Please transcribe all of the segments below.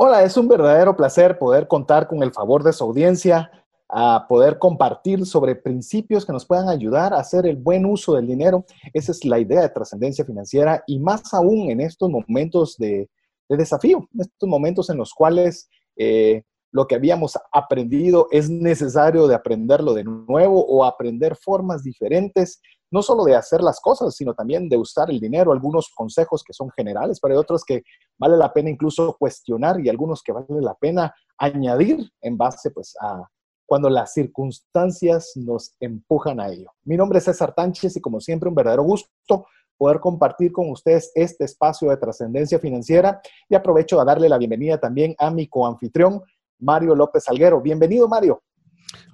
Hola, es un verdadero placer poder contar con el favor de su audiencia, a poder compartir sobre principios que nos puedan ayudar a hacer el buen uso del dinero. Esa es la idea de trascendencia financiera y más aún en estos momentos de, desafío, en estos momentos en los cuales eh, lo que habíamos aprendido es necesario de aprenderlo de nuevo o aprender formas diferentes no solo de hacer las cosas, sino también de usar el dinero, algunos consejos que son generales, pero hay otros que vale la pena incluso cuestionar y algunos que vale la pena añadir en base pues a cuando las circunstancias nos empujan a ello. Mi nombre es César Tánchez y como siempre un verdadero gusto poder compartir con ustedes este espacio de trascendencia financiera y aprovecho a darle la bienvenida también a mi coanfitrión Mario López Salguero. Bienvenido Mario.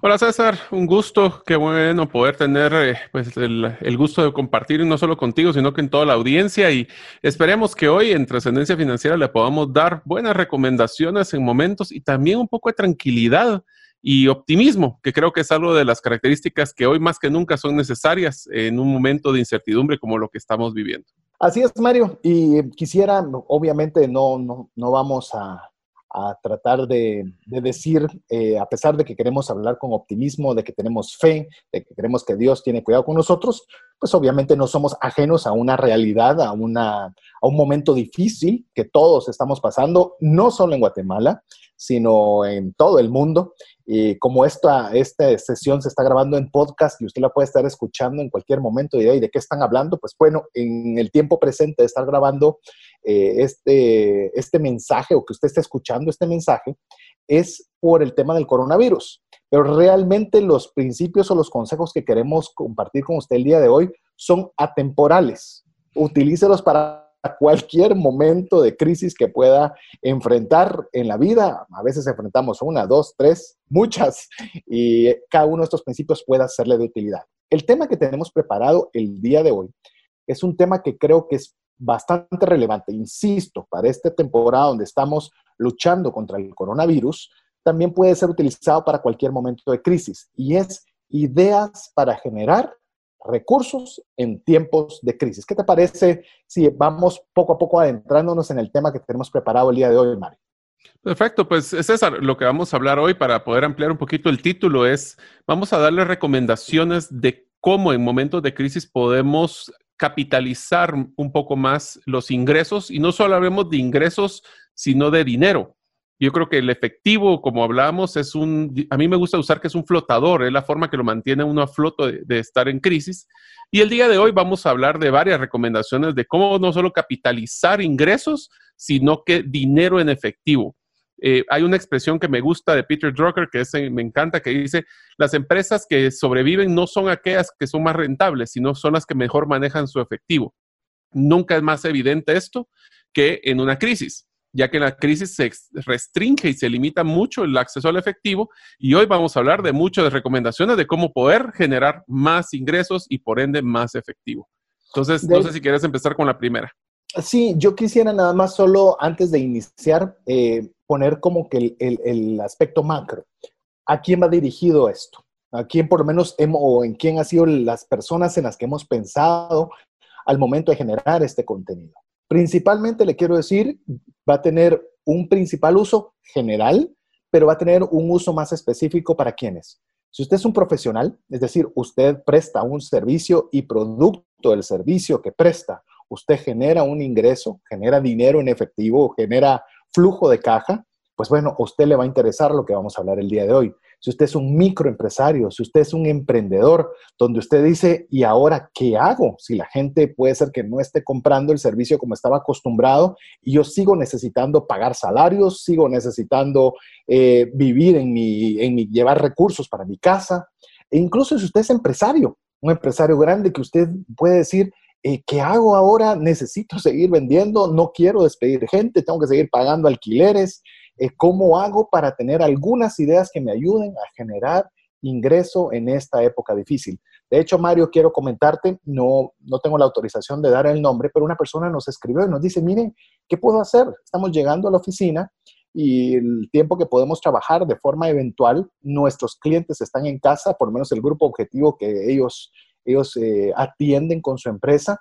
Hola César, un gusto, qué bueno poder tener eh, pues el, gusto de compartir no solo contigo, sino que en toda la audiencia. Y esperemos que hoy en Trascendencia Financiera le podamos dar buenas recomendaciones en momentos y también un poco de tranquilidad y optimismo, que creo que es algo de las características que hoy más que nunca son necesarias en un momento de incertidumbre como lo que estamos viviendo. Así es, Mario, y quisiera, obviamente no, no, no vamos a a tratar de, decir, eh, a pesar de que queremos hablar con optimismo, de que tenemos fe, de que creemos que Dios tiene cuidado con nosotros, pues obviamente no somos ajenos a una realidad, a, una, a un momento difícil que todos estamos pasando, no solo en Guatemala, sino en todo el mundo. Y como esta, esta sesión se está grabando en podcast y usted la puede estar escuchando en cualquier momento y de qué están hablando, pues bueno, en el tiempo presente de estar grabando eh, este, este mensaje o que usted esté escuchando este mensaje, es por el tema del coronavirus. Pero realmente los principios o los consejos que queremos compartir con usted el día de hoy son atemporales. Utilícelos para cualquier momento de crisis que pueda enfrentar en la vida. A veces enfrentamos una, dos, tres, muchas, y cada uno de estos principios pueda serle de utilidad. El tema que tenemos preparado el día de hoy es un tema que creo que es bastante relevante, insisto, para esta temporada donde estamos luchando contra el coronavirus, también puede ser utilizado para cualquier momento de crisis y es ideas para generar recursos en tiempos de crisis. ¿Qué te parece si vamos poco a poco adentrándonos en el tema que tenemos preparado el día de hoy, Mario? Perfecto, pues César, lo que vamos a hablar hoy para poder ampliar un poquito el título es, vamos a darle recomendaciones de cómo en momentos de crisis podemos capitalizar un poco más los ingresos y no solo hablemos de ingresos, sino de dinero. Yo creo que el efectivo, como hablábamos, es un, a mí me gusta usar que es un flotador, es la forma que lo mantiene uno a floto de, estar en crisis. Y el día de hoy vamos a hablar de varias recomendaciones de cómo no solo capitalizar ingresos, sino que dinero en efectivo. Eh, hay una expresión que me gusta de Peter Drucker, que me encanta, que dice, las empresas que sobreviven no son aquellas que son más rentables, sino son las que mejor manejan su efectivo. Nunca es más evidente esto que en una crisis ya que en la crisis se restringe y se limita mucho el acceso al efectivo. Y hoy vamos a hablar de muchas recomendaciones de cómo poder generar más ingresos y por ende más efectivo. Entonces, no sé si quieres empezar con la primera. Sí, yo quisiera nada más solo antes de iniciar eh, poner como que el, aspecto macro. ¿A quién va dirigido esto? ¿A quién por lo menos hemos, o en quién han sido las personas en las que hemos pensado al momento de generar este contenido? Principalmente le quiero decir, va a tener un principal uso general, pero va a tener un uso más específico para quienes. Si usted es un profesional, es decir, usted presta un servicio y producto del servicio que presta, usted genera un ingreso, genera dinero en efectivo, genera flujo de caja, pues bueno, a usted le va a interesar lo que vamos a hablar el día de hoy si usted es un microempresario, si usted es un emprendedor, donde usted dice, ¿y ahora qué hago? Si la gente puede ser que no esté comprando el servicio como estaba acostumbrado y yo sigo necesitando pagar salarios, sigo necesitando eh, vivir en mi, en mi, llevar recursos para mi casa. E incluso si usted es empresario, un empresario grande que usted puede decir, eh, ¿qué hago ahora? Necesito seguir vendiendo, no quiero despedir gente, tengo que seguir pagando alquileres, eh, cómo hago para tener algunas ideas que me ayuden a generar ingreso en esta época difícil. De hecho, Mario, quiero comentarte, no, no tengo la autorización de dar el nombre, pero una persona nos escribió y nos dice, miren, ¿qué puedo hacer? Estamos llegando a la oficina y el tiempo que podemos trabajar de forma eventual, nuestros clientes están en casa, por lo menos el grupo objetivo que ellos, ellos eh, atienden con su empresa.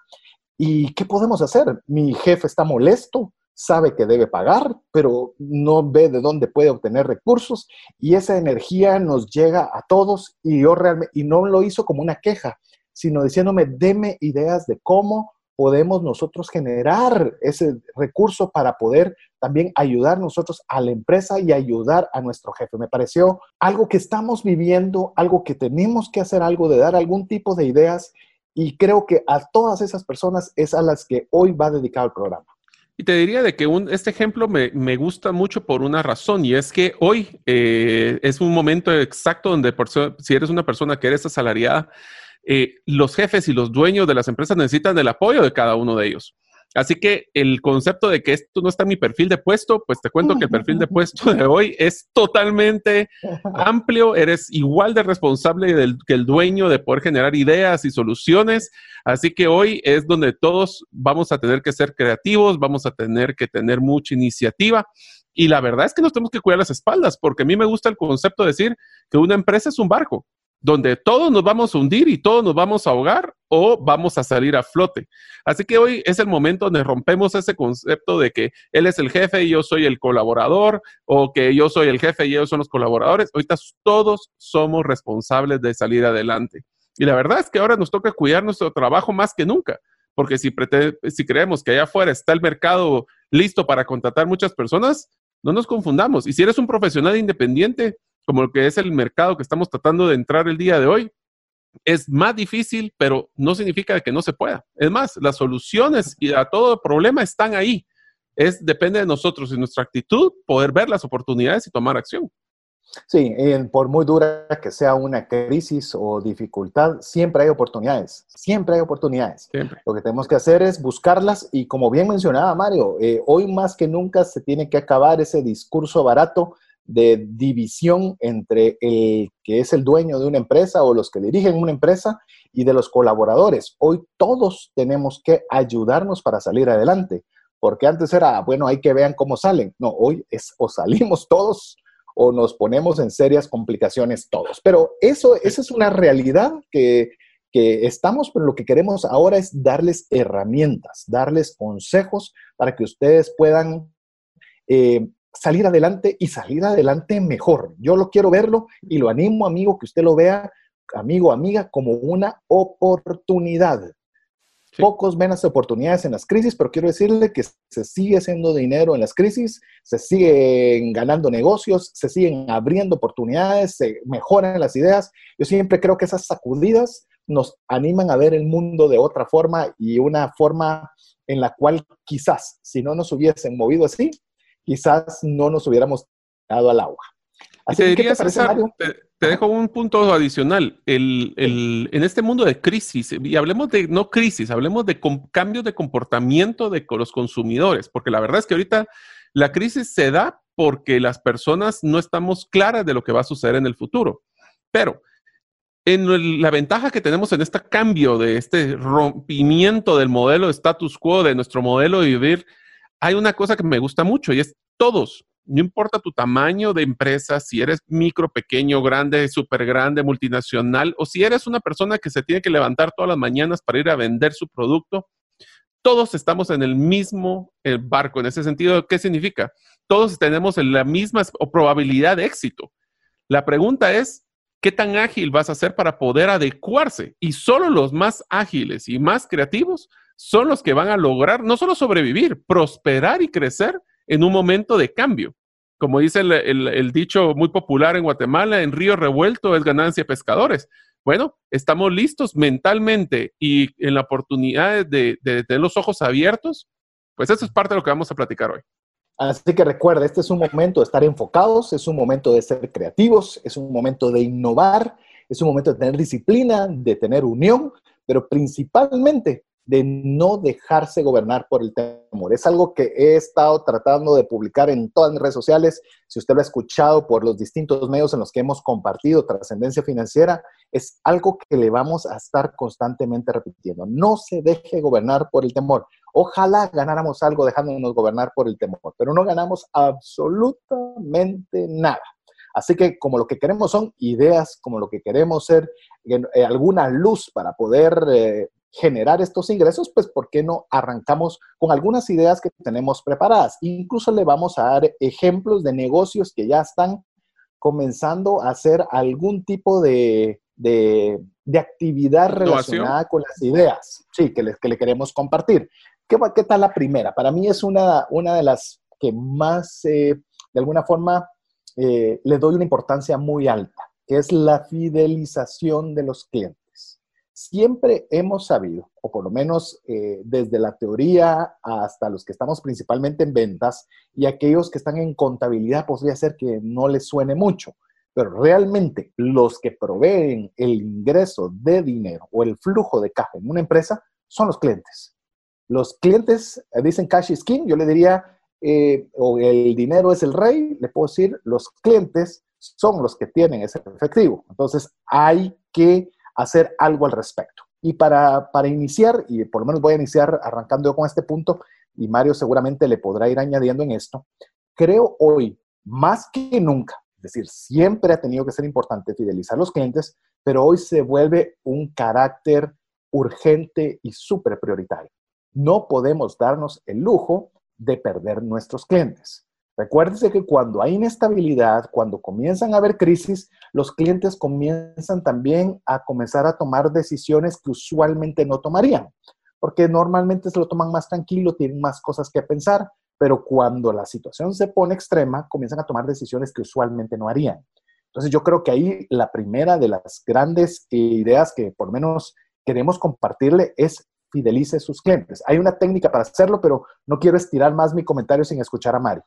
¿Y qué podemos hacer? Mi jefe está molesto, sabe que debe pagar, pero no ve de dónde puede obtener recursos y esa energía nos llega a todos y yo realmente, y no lo hizo como una queja, sino diciéndome, deme ideas de cómo podemos nosotros generar ese recurso para poder también ayudar nosotros a la empresa y ayudar a nuestro jefe. Me pareció algo que estamos viviendo, algo que tenemos que hacer algo de dar algún tipo de ideas y creo que a todas esas personas es a las que hoy va dedicado el programa. Y te diría de que un, este ejemplo me, me, gusta mucho por una razón y es que hoy eh, es un momento exacto donde por, si eres una persona que eres asalariada, eh, los jefes y los dueños de las empresas necesitan el apoyo de cada uno de ellos. Así que el concepto de que esto no está en mi perfil de puesto, pues te cuento que el perfil de puesto de hoy es totalmente amplio. Eres igual de responsable del, que el dueño de poder generar ideas y soluciones. Así que hoy es donde todos vamos a tener que ser creativos, vamos a tener que tener mucha iniciativa. Y la verdad es que nos tenemos que cuidar las espaldas, porque a mí me gusta el concepto de decir que una empresa es un barco donde todos nos vamos a hundir y todos nos vamos a ahogar o vamos a salir a flote. Así que hoy es el momento donde rompemos ese concepto de que él es el jefe y yo soy el colaborador o que yo soy el jefe y ellos son los colaboradores. Ahorita todos somos responsables de salir adelante. Y la verdad es que ahora nos toca cuidar nuestro trabajo más que nunca, porque si, creemos que allá afuera está el mercado listo para contratar muchas personas, no nos confundamos. Y si eres un profesional independiente, como lo que es el mercado que estamos tratando de entrar el día de hoy, es más difícil, pero no significa que no se pueda. Es más, las soluciones y a todo problema están ahí. Es depende de nosotros y nuestra actitud poder ver las oportunidades y tomar acción. Sí, por muy dura que sea una crisis o dificultad, siempre hay oportunidades, siempre hay oportunidades. Lo que tenemos que hacer es buscarlas y como bien mencionaba Mario, eh, hoy más que nunca se tiene que acabar ese discurso barato de división entre el que es el dueño de una empresa o los que dirigen una empresa y de los colaboradores. Hoy todos tenemos que ayudarnos para salir adelante, porque antes era, bueno, hay que vean cómo salen. No, hoy es o salimos todos o nos ponemos en serias complicaciones todos. Pero eso, esa es una realidad que, que estamos, pero lo que queremos ahora es darles herramientas, darles consejos para que ustedes puedan eh, salir adelante y salir adelante mejor. Yo lo quiero verlo y lo animo, amigo, que usted lo vea, amigo, amiga, como una oportunidad. Pocos ven las oportunidades en las crisis, pero quiero decirle que se sigue haciendo dinero en las crisis, se siguen ganando negocios, se siguen abriendo oportunidades, se mejoran las ideas. Yo siempre creo que esas sacudidas nos animan a ver el mundo de otra forma y una forma en la cual quizás si no nos hubiesen movido así, quizás no nos hubiéramos dado al agua. Así te, diría, te, te, dejo un punto adicional. El, en este mundo de crisis, y hablemos de, no crisis, hablemos de cambios de comportamiento de los consumidores, porque la verdad es que ahorita la crisis se da porque las personas no estamos claras de lo que va a suceder en el futuro. Pero en la ventaja que tenemos en este cambio, de este rompimiento del modelo de status quo, de nuestro modelo de vivir hay una cosa que me gusta mucho y es todos, no importa tu tamaño de empresa, si eres micro, pequeño, grande, súper grande, multinacional, o si eres una persona que se tiene que levantar todas las mañanas para ir a vender su producto, todos estamos en el mismo eh, barco. En ese sentido, ¿qué significa? Todos tenemos la misma probabilidad de éxito. La pregunta es, ¿qué tan ágil vas a ser para poder adecuarse? Y solo los más ágiles y más creativos son los que van a lograr no solo sobrevivir, prosperar y crecer en un momento de cambio. Como dice el, dicho muy popular en Guatemala, en río revuelto es ganancia pescadores. Bueno, estamos listos mentalmente y en la oportunidad de, de tener los ojos abiertos, pues eso es parte de lo que vamos a platicar hoy. Así que recuerda, este es un momento de estar enfocados, es un momento de ser creativos, es un momento de innovar, es un momento de tener disciplina, de tener unión, pero principalmente de no dejarse gobernar por el temor. Es algo que he estado tratando de publicar en todas mis redes sociales. Si usted lo ha escuchado por los distintos medios en los que hemos compartido trascendencia financiera, es algo que le vamos a estar constantemente repitiendo. No se deje gobernar por el temor. Ojalá ganáramos algo dejándonos gobernar por el temor, pero no ganamos absolutamente nada. Así que como lo que queremos son ideas, como lo que queremos ser eh, alguna luz para poder eh, generar estos ingresos, pues ¿por qué no arrancamos con algunas ideas que tenemos preparadas? Incluso le vamos a dar ejemplos de negocios que ya están comenzando a hacer algún tipo de, actividad relacionada con las ideas, sí, que le, que le queremos compartir. ¿Qué, ¿Qué, tal la primera? Para mí es una, una de las que más, eh, de alguna forma, eh, le doy una importancia muy alta, que es la fidelización de los clientes siempre hemos sabido, o por lo menos eh, desde la teoría hasta los que estamos principalmente en ventas y aquellos que están en contabilidad, podría ser que no les suene mucho, pero realmente los que proveen el ingreso de dinero o el flujo de caja en una empresa son los clientes. Los clientes eh, dicen cash is king, yo le diría, eh, o el dinero es el rey, le puedo decir, los clientes son los que tienen ese efectivo. Entonces hay que hacer algo al respecto. Y para, iniciar, y por lo menos voy a iniciar arrancando con este punto, y Mario seguramente le podrá ir añadiendo en esto, creo hoy, más que nunca, es decir, siempre ha tenido que ser importante fidelizar a los clientes, pero hoy se vuelve un carácter urgente y súper prioritario. No podemos darnos el lujo de perder nuestros clientes. Recuérdese que cuando hay inestabilidad, cuando comienzan a haber crisis, los clientes comienzan también a comenzar a tomar decisiones que usualmente no tomarían, porque normalmente se lo toman más tranquilo, tienen más cosas que pensar, pero cuando la situación se pone extrema, comienzan a tomar decisiones que usualmente no harían. Entonces yo creo que ahí la primera de las grandes ideas que por menos queremos compartirle es fidelice sus clientes. Hay una técnica para hacerlo, pero no quiero estirar más mi comentario sin escuchar a Mario.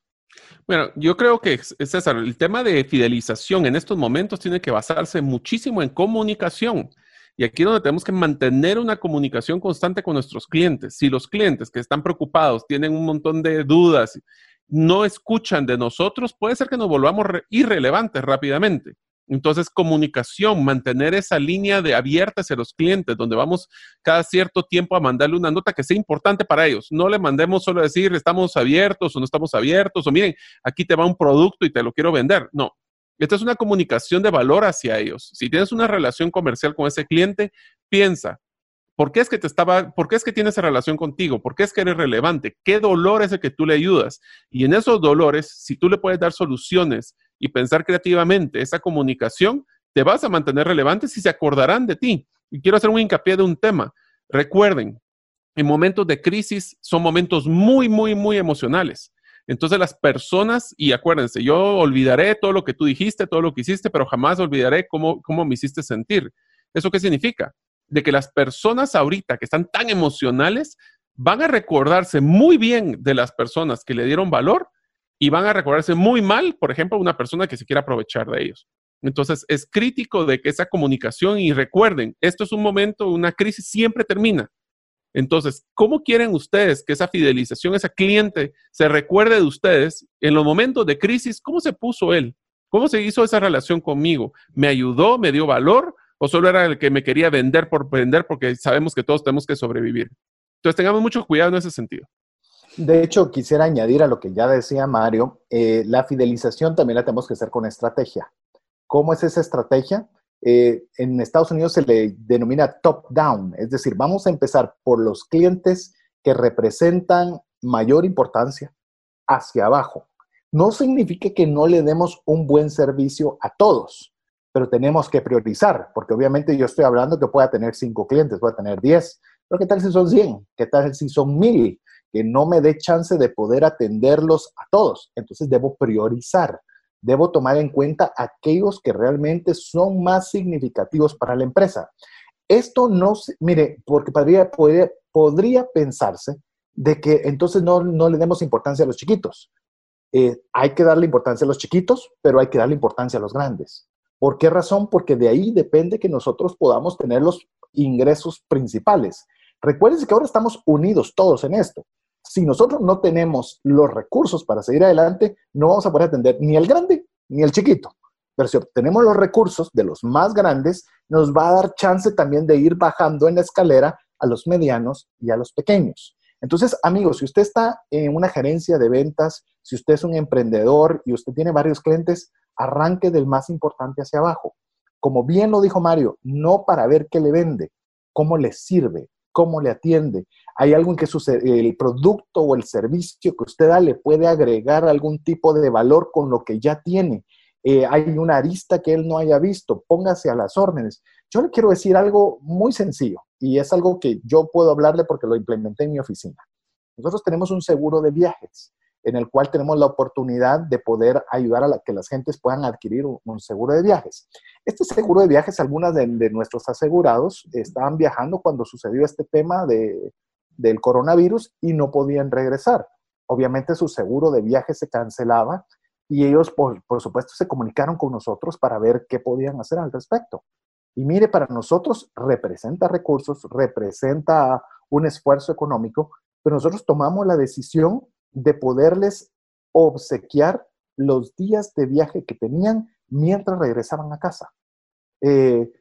Bueno, yo creo que, César, el tema de fidelización en estos momentos tiene que basarse muchísimo en comunicación. Y aquí es donde tenemos que mantener una comunicación constante con nuestros clientes. Si los clientes que están preocupados tienen un montón de dudas, no escuchan de nosotros, puede ser que nos volvamos irrelevantes rápidamente. Entonces, comunicación, mantener esa línea de abierta hacia los clientes, donde vamos cada cierto tiempo a mandarle una nota que sea importante para ellos. No le mandemos solo decir estamos abiertos o no estamos abiertos, o miren, aquí te va un producto y te lo quiero vender. No. Esta es una comunicación de valor hacia ellos. Si tienes una relación comercial con ese cliente, piensa, ¿Por qué es que te estaba, por qué es que tiene esa relación contigo? ¿Por qué es que eres relevante? ¿Qué dolor es el que tú le ayudas? Y en esos dolores, si tú le puedes dar soluciones y pensar creativamente esa comunicación, te vas a mantener relevante si se acordarán de ti. Y quiero hacer un hincapié de un tema. Recuerden, en momentos de crisis son momentos muy, muy, muy emocionales. Entonces las personas, y acuérdense, yo olvidaré todo lo que tú dijiste, todo lo que hiciste, pero jamás olvidaré cómo, cómo me hiciste sentir. ¿Eso qué significa? De que las personas ahorita que están tan emocionales van a recordarse muy bien de las personas que le dieron valor y van a recordarse muy mal, por ejemplo, una persona que se quiera aprovechar de ellos. Entonces, es crítico de que esa comunicación, y recuerden, esto es un momento, una crisis siempre termina. Entonces, ¿cómo quieren ustedes que esa fidelización, ese cliente se recuerde de ustedes en los momentos de crisis? ¿Cómo se puso él? ¿Cómo se hizo esa relación conmigo? ¿Me ayudó? ¿Me dio valor? ¿O solo era el que me quería vender por vender porque sabemos que todos tenemos que sobrevivir? Entonces, tengamos mucho cuidado en ese sentido. De hecho, quisiera añadir a lo que ya decía Mario, eh, la fidelización también la tenemos que hacer con estrategia. ¿Cómo es esa estrategia? Eh, en Estados Unidos se le denomina top-down, es decir, vamos a empezar por los clientes que representan mayor importancia hacia abajo. No significa que no le demos un buen servicio a todos, pero tenemos que priorizar, porque obviamente yo estoy hablando que pueda tener cinco clientes, pueda tener diez, pero ¿qué tal si son 100? ¿Qué tal si son mil? No me dé chance de poder atenderlos a todos. Entonces debo priorizar, debo tomar en cuenta aquellos que realmente son más significativos para la empresa. Esto no, mire, porque podría, podría, pensarse de que entonces no, le demos importancia a los chiquitos. Eh, hay que darle importancia a los chiquitos, pero hay que darle importancia a los grandes. ¿Por qué razón? Porque de ahí depende que nosotros podamos tener los ingresos principales. Recuérdense que ahora estamos unidos todos en esto. Si nosotros no tenemos los recursos para seguir adelante, no vamos a poder atender ni el grande ni el chiquito. Pero si obtenemos los recursos de los más grandes, nos va a dar chance también de ir bajando en la escalera a los medianos y a los pequeños. Entonces, amigos, si usted está en una gerencia de ventas, si usted es un emprendedor y usted tiene varios clientes, arranque del más importante hacia abajo. Como bien lo dijo Mario, no para ver qué le vende, cómo le sirve, cómo le atiende. Hay algo en que el producto o el servicio que usted da le puede agregar algún tipo de valor con lo que ya tiene. Eh, hay una arista que él no haya visto, póngase a las órdenes. Yo le quiero decir algo muy sencillo y es algo que yo puedo hablarle porque lo implementé en mi oficina. Nosotros tenemos un seguro de viajes en el cual tenemos la oportunidad de poder ayudar a que las gentes puedan adquirir un, seguro de viajes. Este seguro de viajes, algunas de, nuestros asegurados estaban viajando cuando sucedió este tema de, del coronavirus y no podían regresar. Obviamente su seguro de viajes se cancelaba y ellos, por, por supuesto, se comunicaron con nosotros para ver qué podían hacer al respecto. Y mire, para nosotros representa recursos, representa un esfuerzo económico, pero nosotros tomamos la decisión de poderles obsequiar los días de viaje que tenían mientras regresaban a casa. Eh,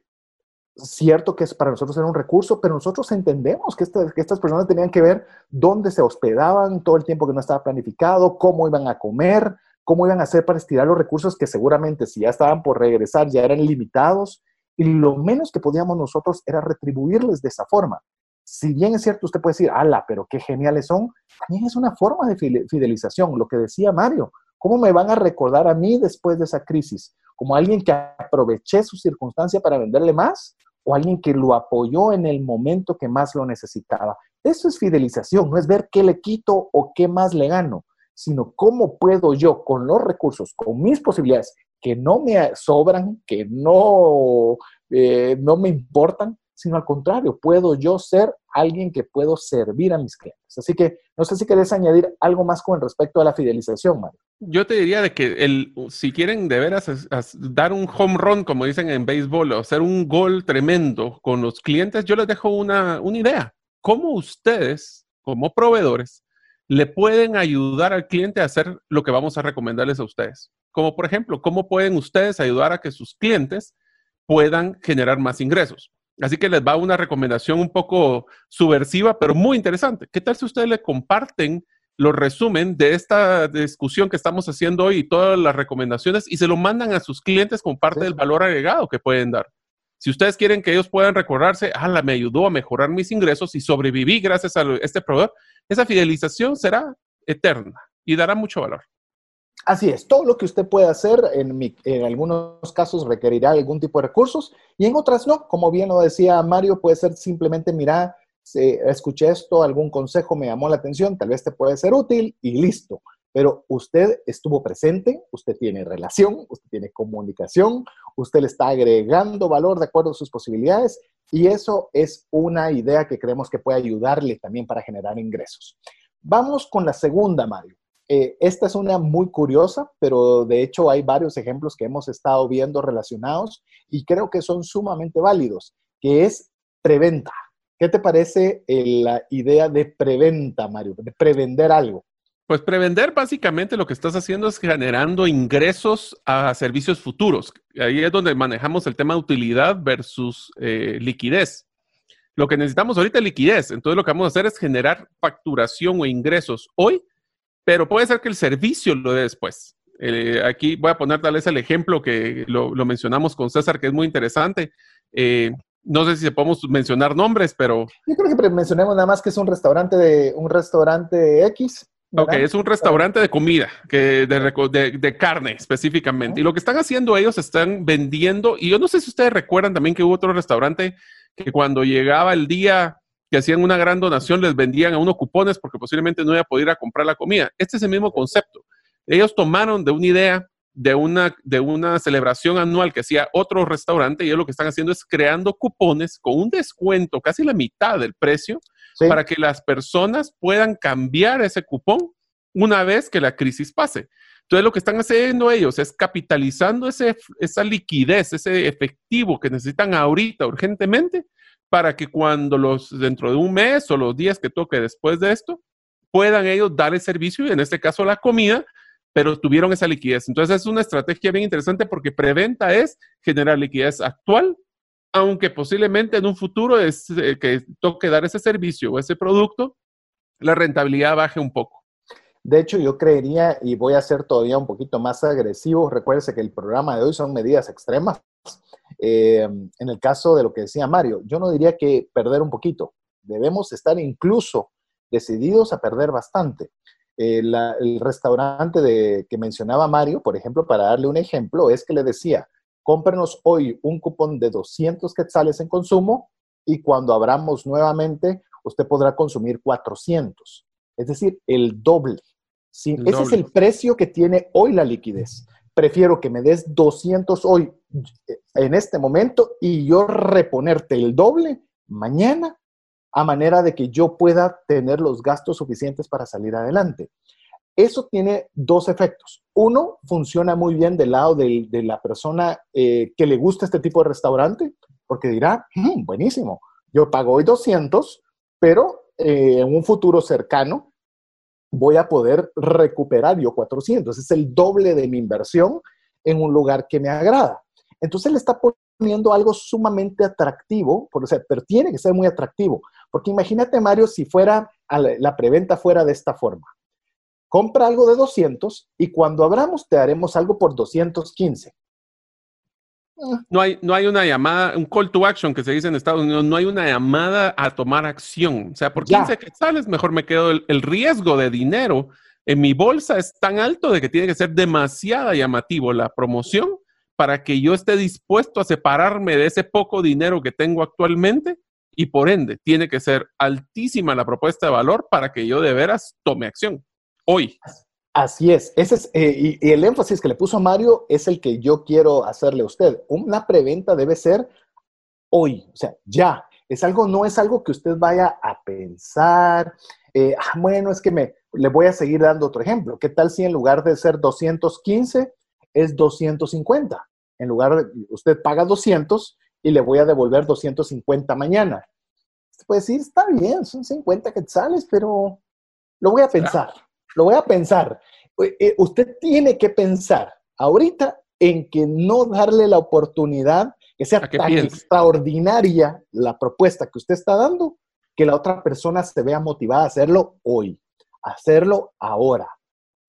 cierto que es para nosotros era un recurso, pero nosotros entendemos que, que, estas personas tenían que ver dónde se hospedaban, todo el tiempo que no estaba planificado, cómo iban a comer, cómo iban a hacer para estirar los recursos que seguramente si ya estaban por regresar ya eran limitados y lo menos que podíamos nosotros era retribuirles de esa forma si bien es cierto, usted puede decir, ala, pero qué geniales son, también es una forma de fidelización, lo que decía Mario. ¿Cómo me van a recordar a mí después de esa crisis? ¿Como alguien que aproveché su circunstancia para venderle más? ¿O alguien que lo apoyó en el momento que más lo necesitaba? Eso es fidelización, no es ver qué le quito o qué más le gano, sino cómo puedo yo, con los recursos, con mis posibilidades, que no me sobran, que no, eh, no me importan, sino al contrario, puedo yo ser alguien que puedo servir a mis clientes. Así que no sé si querés añadir algo más con respecto a la fidelización, Mario. Yo te diría de que el, si quieren de veras dar un home run, como dicen en béisbol, o hacer un gol tremendo con los clientes, yo les dejo una, una idea. ¿Cómo ustedes, como proveedores, le pueden ayudar al cliente a hacer lo que vamos a recomendarles a ustedes? Como por ejemplo, ¿cómo pueden ustedes ayudar a que sus clientes puedan generar más ingresos? Así que les va una recomendación un poco subversiva, pero muy interesante. ¿Qué tal si ustedes le comparten los resumen de esta discusión que estamos haciendo hoy y todas las recomendaciones y se lo mandan a sus clientes con parte del valor agregado que pueden dar? Si ustedes quieren que ellos puedan recordarse, ah, me ayudó a mejorar mis ingresos y sobreviví gracias a este proveedor, esa fidelización será eterna y dará mucho valor. Así es, todo lo que usted puede hacer en, algunos casos requerirá algún tipo de recursos y en otras no. Como bien lo decía Mario, puede ser simplemente, mira, escuché esto, algún consejo me llamó la atención, tal vez te puede ser útil y listo. Pero usted estuvo presente, usted tiene relación, usted tiene comunicación, usted le está agregando valor de acuerdo a sus posibilidades y eso es una idea que creemos que puede ayudarle también para generar ingresos. Vamos con la segunda, Mario. Eh, esta es una muy curiosa, pero de hecho hay varios ejemplos que hemos estado viendo relacionados y creo que son sumamente válidos, que es preventa. ¿Qué te parece eh, la idea de preventa, Mario? De prevender algo. Pues prevender básicamente lo que estás haciendo es generando ingresos a servicios futuros. Ahí es donde manejamos el tema de utilidad versus eh, liquidez. Lo que necesitamos ahorita es liquidez. Entonces lo que vamos a hacer es generar facturación o ingresos hoy pero puede ser que el servicio lo dé después. Eh, aquí voy a poner tal vez el ejemplo que lo, mencionamos con César, que es muy interesante. Eh, no sé si podemos mencionar nombres, pero... Yo creo que mencionemos nada más que es un restaurante de un restaurante X. Ok, es un restaurante de comida, que de, de, carne específicamente. Y lo que están haciendo ellos, están vendiendo, y yo no sé si ustedes recuerdan también que hubo otro restaurante que cuando llegaba el día que hacían una gran donación, les vendían a unos cupones porque posiblemente no iba a poder ir a comprar la comida. Este es el mismo concepto. Ellos tomaron de una idea de una, de una celebración anual que hacía otro restaurante y ellos lo que están haciendo es creando cupones con un descuento, casi la mitad del precio, para que las personas puedan cambiar ese cupón una vez que la crisis pase. Entonces lo que están haciendo ellos es capitalizando ese, esa liquidez, ese efectivo que necesitan ahorita urgentemente para que cuando los, dentro de un mes o los días que toque después de esto, puedan ellos dar el servicio y en este caso la comida, pero tuvieron esa liquidez. Entonces es una estrategia bien interesante porque preventa es generar liquidez actual, aunque posiblemente en un futuro es eh, que toque dar ese servicio o ese producto, la rentabilidad baje un poco. De hecho, yo creería, y voy a ser todavía un poquito más agresivo, recuérdese que el programa de hoy son medidas extremas. Eh, en el caso de lo que decía Mario, yo no diría que perder un poquito, debemos estar incluso decididos a perder bastante. Eh, el restaurante de, que mencionaba Mario, por ejemplo, para darle un ejemplo, es que le decía, cómprenos hoy un cupón de 200 quetzales en consumo y cuando abramos nuevamente, usted podrá consumir 400. Es decir, el doble. ¿sí? Ese es el precio que tiene hoy la liquidez. Prefiero que me des 200 hoy, eh, en este momento, y yo reponerte el doble mañana, a manera de que yo pueda tener los gastos suficientes para salir adelante. Eso tiene dos efectos. Uno, funciona muy bien del lado de, la persona eh, que le gusta este tipo de restaurante, porque dirá, mm, buenísimo, yo pago hoy 200, pero eh, en un futuro cercano voy a poder recuperar yo 400. Es el doble de mi inversión en un lugar que me agrada. Entonces le está poniendo algo sumamente atractivo, por, pero tiene que ser muy atractivo. Porque imagínate, Mario, si fuera la preventa fuera de esta forma. Compra algo de 200 y cuando abramos te haremos algo por 215. No hay, no hay una llamada, un call to action que se dice en Estados Unidos, no hay una llamada a tomar acción. O sea, por 15 quetzales mejor me quedo. El, el, riesgo de dinero en mi bolsa es tan alto de que tiene que ser demasiado llamativo la promoción para que yo esté dispuesto a separarme de ese poco dinero que tengo actualmente y por ende tiene que ser altísima la propuesta de valor para que yo de veras tome acción hoy. Así es. Ese es eh, y, el énfasis que le puso Mario es el que yo quiero hacerle a usted. Una preventa debe ser hoy, o sea, ya. Es algo, no es algo que usted vaya a pensar. Eh, ah, bueno, es que me le voy a seguir dando otro ejemplo. ¿Qué tal si en lugar de ser 215 es 250? En lugar de usted paga 200 y le voy a devolver 250 mañana. Puede decir, está bien, son 50 quetzales, pero lo voy a pensar lo voy a pensar. Eh, eh, usted tiene que pensar ahorita en que no darle la oportunidad que sea tan extraordinaria la propuesta que usted está dando, que la otra persona se vea motivada a hacerlo hoy, hacerlo ahora.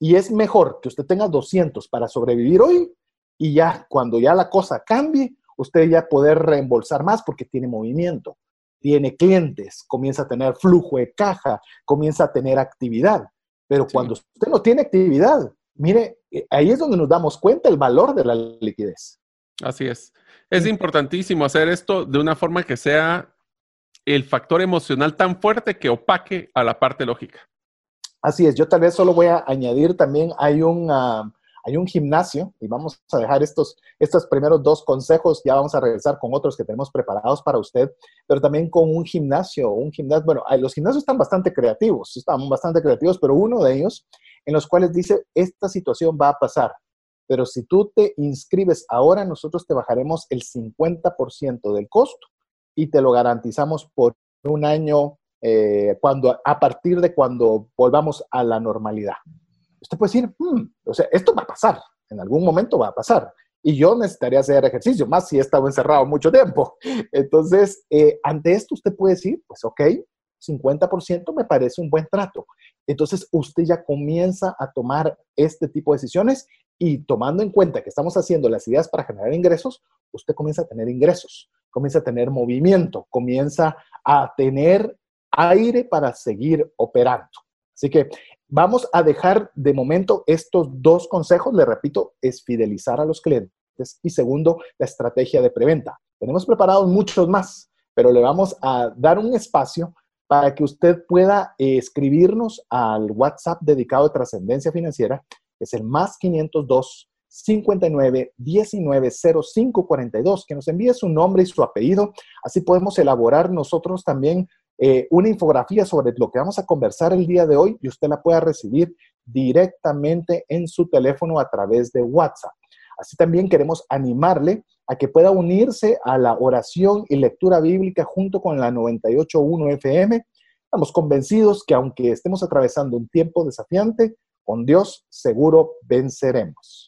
Y es mejor que usted tenga 200 para sobrevivir hoy y ya cuando ya la cosa cambie, usted ya poder reembolsar más porque tiene movimiento, tiene clientes, comienza a tener flujo de caja, comienza a tener actividad. Pero cuando usted no tiene actividad, mire, eh, ahí es donde nos damos cuenta el valor de la liquidez. Así es. Es importantísimo hacer esto de una forma que sea el factor emocional tan fuerte que opaque a la parte lógica. Así es. Yo tal vez solo voy a añadir también, hay un, ah, hay un gimnasio y vamos a dejar estos, estos primeros dos consejos, ya vamos a regresar con otros que tenemos preparados para usted, pero también con un gimnasio, un gimnasio, bueno, los gimnasios están bastante creativos, están bastante creativos, pero uno de ellos en los cuales dice, esta situación va a pasar, pero si tú te inscribes ahora, nosotros te bajaremos el 50% del costo y te lo garantizamos por un año eh, cuando, a partir de cuando volvamos a la normalidad usted puede decir, hmm, o sea, esto va a pasar, en algún momento va a pasar. Y yo necesitaría hacer ejercicio, más si he estado encerrado mucho tiempo. Entonces, eh, ante esto usted puede decir, pues ok, 50% me parece un buen trato. Entonces, usted ya comienza a tomar este tipo de decisiones y tomando en cuenta que estamos haciendo las ideas para generar ingresos, usted comienza a tener ingresos, comienza a tener movimiento, comienza a tener aire para seguir operando. Así que Vamos a dejar de momento estos dos consejos, le repito, es fidelizar a los clientes y segundo, la estrategia de preventa. Tenemos preparados muchos más, pero le vamos a dar un espacio para que usted pueda eh, escribirnos al WhatsApp dedicado a trascendencia financiera, que es el más 502 59 19 05 42, que nos envíe su nombre y su apellido. Así podemos elaborar nosotros también eh, una infografía sobre lo que vamos a conversar el día de hoy y usted la pueda recibir directamente en su teléfono a través de WhatsApp. Así también queremos animarle a que pueda unirse a la oración y lectura bíblica junto con la 98.1 FM. Estamos convencidos que aunque estemos atravesando un tiempo desafiante, con Dios seguro venceremos.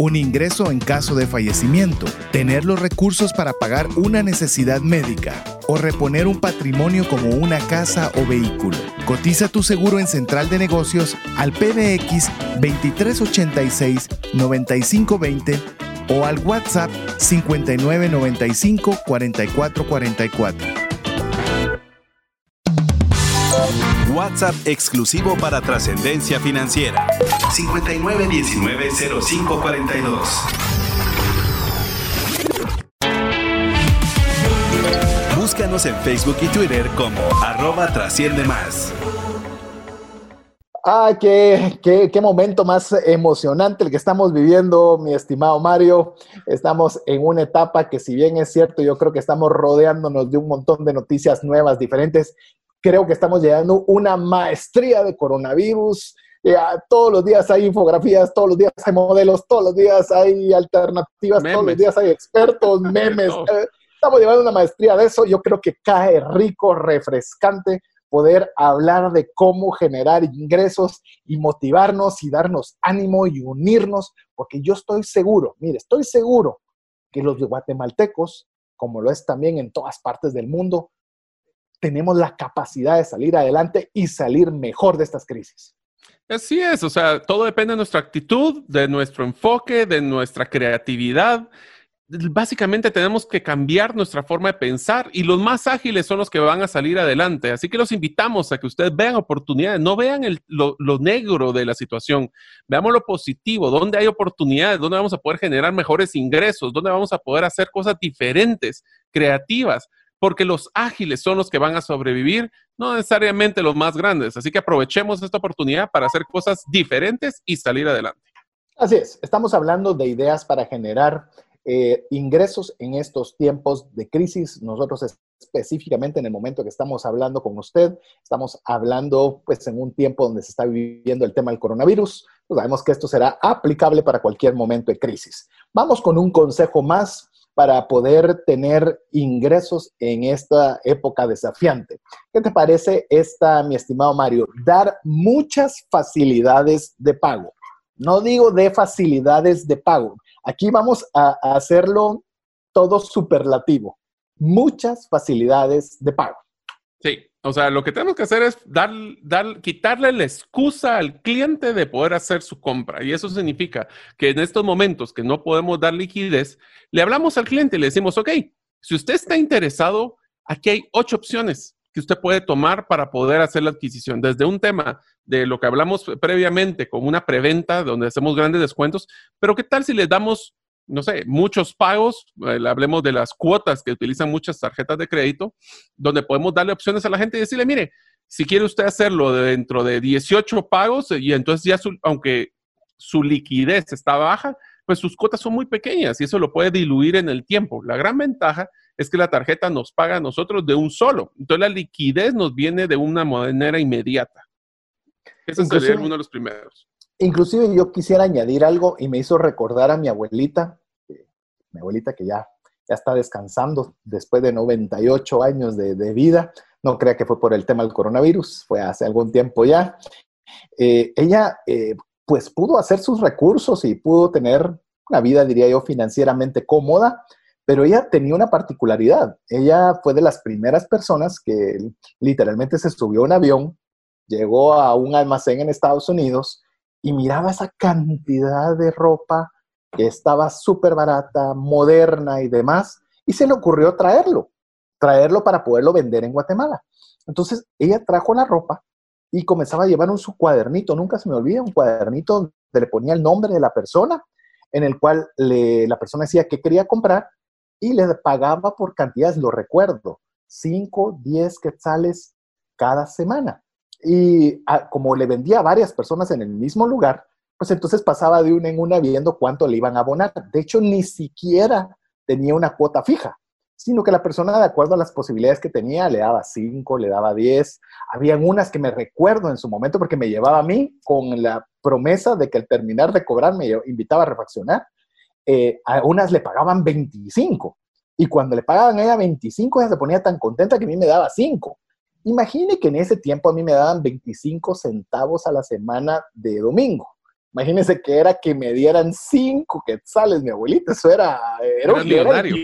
un ingreso en caso de fallecimiento, tener los recursos para pagar una necesidad médica o reponer un patrimonio como una casa o vehículo. Cotiza tu seguro en Central de Negocios al PBX 2386 9520 o al WhatsApp 5995 4444. WhatsApp exclusivo para trascendencia financiera. 59190542. Búscanos en Facebook y Twitter como arroba trasciende más. Ah, qué, qué, qué, momento más emocionante el que estamos viviendo, mi estimado Mario. Estamos en una etapa que si bien es cierto, yo creo que estamos rodeándonos de un montón de noticias nuevas, diferentes, creo que estamos llegando una maestría de coronavirus. todos los días hay infografías, todos los días hay modelos, todos los días hay alternativas, todos los días hay expertos, memes. Eh, estamos llevando una maestría de eso. Yo creo que cae rico, refrescante poder hablar de cómo generar ingresos y motivarnos y darnos ánimo y unirnos, porque yo estoy seguro, mire, estoy seguro que los guatemaltecos, como lo es también en todas partes del mundo, tenemos la capacidad de salir adelante y salir mejor de estas crisis. Así es, o sea, todo depende de nuestra actitud, de nuestro enfoque, de nuestra creatividad. Básicamente tenemos que cambiar nuestra forma de pensar y los más ágiles son los que van a salir adelante. Así que los invitamos a que ustedes vean oportunidades, no vean lo, lo, negro de la situación, veamos lo positivo, dónde hay oportunidades, dónde vamos a poder generar mejores ingresos, dónde vamos a poder hacer cosas diferentes, creativas porque los ágiles son los que van a sobrevivir, no necesariamente los más grandes. Así que aprovechemos esta oportunidad para hacer cosas diferentes y salir adelante. Así es, estamos hablando de ideas para generar eh, ingresos en estos tiempos de crisis. Nosotros específicamente en el momento que estamos hablando con usted, estamos hablando pues en un tiempo donde se está viviendo el tema del coronavirus. Pues, sabemos que esto será aplicable para cualquier momento de crisis. Vamos con un consejo más para poder tener ingresos en esta época desafiante. ¿Qué te parece esta, mi estimado Mario? Dar muchas facilidades de pago. No digo de facilidades de pago. Aquí vamos a, hacerlo todo superlativo. Muchas facilidades de pago. Sí, o sea, lo que tenemos que hacer es dar, dar, quitarle la excusa al cliente de poder hacer su compra. Y eso significa que en estos momentos que no podemos dar liquidez, le hablamos al cliente y le decimos, ok, si usted está interesado, aquí hay ocho opciones que usted puede tomar para poder hacer la adquisición. Desde un tema de lo que hablamos previamente, como una preventa, donde hacemos grandes descuentos, pero ¿qué tal si le damos no sé, muchos pagos, eh, hablemos de las cuotas que utilizan muchas tarjetas de crédito, donde podemos darle opciones a la gente y decirle, mire, si quiere usted hacerlo dentro de 18 pagos y entonces ya, aunque su liquidez está baja, pues sus cuotas son muy pequeñas y eso lo puede diluir en el tiempo. La gran ventaja es que la tarjeta nos paga a nosotros de un solo. Entonces la liquidez nos viene de una manera inmediata. Ese sería uno de los primeros. Inclusive yo quisiera añadir algo y me hizo recordar a mi abuelita, mi abuelita que ya, ya está descansando después de 98 años de, vida, no crea que fue por el tema del coronavirus, fue hace algún tiempo ya. Eh, ella, eh, pues, pudo hacer sus recursos y pudo tener una vida, diría yo, financieramente cómoda, pero ella tenía una particularidad. Ella fue de las primeras personas que literalmente se subió a un avión, llegó a un almacén en Estados Unidos y miraba esa cantidad de ropa que estaba súper barata, moderna y demás, y se le ocurrió traerlo, traerlo para poderlo vender en Guatemala. Entonces, ella trajo la ropa y comenzaba a llevar un su cuadernito, nunca se me olvida, un cuadernito donde le ponía el nombre de la persona, en el cual la persona decía que quería comprar y le pagaba por cantidades, lo recuerdo, 5, 10 quetzales cada semana. Y ah, como le vendía a varias personas en el mismo lugar, pues entonces pasaba de una en una viendo cuánto le iban a abonar. De hecho, ni siquiera tenía una cuota fija, sino que la persona, de acuerdo a las posibilidades que tenía, le daba 5, le daba 10. Habían unas que me recuerdo en su momento porque me llevaba a mí con la promesa de que al terminar de cobrar me invitaba a refaccionar. Eh, a unas le pagaban 25 y cuando le pagaban a ella 25 ella se ponía tan contenta que a mí me daba 5. Imagine que en ese tiempo a mí me daban 25 centavos a la semana de domingo. Imagínense que era que me dieran cinco quetzales, mi abuelita, eso era, era, un millonario.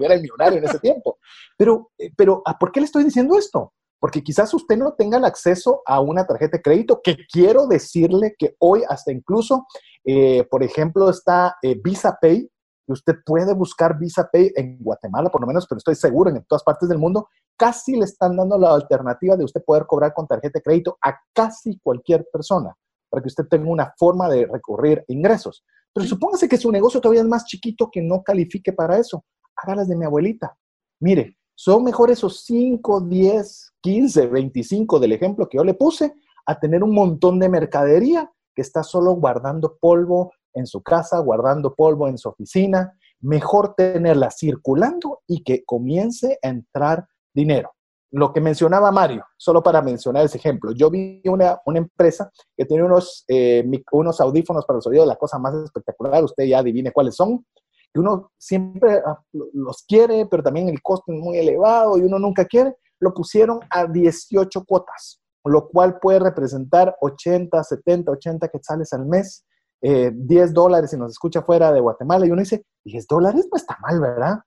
Era el millonario, en ese tiempo. Pero, eh, pero, ¿por qué le estoy diciendo esto? Porque quizás usted no tenga el acceso a una tarjeta de crédito, que quiero decirle que hoy hasta incluso, eh, por ejemplo, está eh, Visa Pay, y usted puede buscar Visa Pay en Guatemala, por lo menos, pero estoy seguro en todas partes del mundo, casi le están dando la alternativa de usted poder cobrar con tarjeta de crédito a casi cualquier persona para que usted tenga una forma de recurrir ingresos. Pero supóngase que su negocio todavía es más chiquito que no califique para eso. Hágalas de mi abuelita. Mire, son mejor esos 5, 10, 15, 25 del ejemplo que yo le puse a tener un montón de mercadería que está solo guardando polvo en su casa, guardando polvo en su oficina. Mejor tenerla circulando y que comience a entrar dinero lo que mencionaba Mario, solo para mencionar ese ejemplo, yo vi una, empresa que tiene unos, eh, unos audífonos para los oídos, la cosa más espectacular, usted ya adivine cuáles son, que uno siempre ah, los quiere, pero también el costo es muy elevado y uno nunca quiere, lo pusieron a 18 cuotas, lo cual puede representar 80, 70, 80 quetzales al mes, 10 eh, dólares si nos escucha fuera de Guatemala, y uno dice, 10 dólares no está mal, ¿verdad?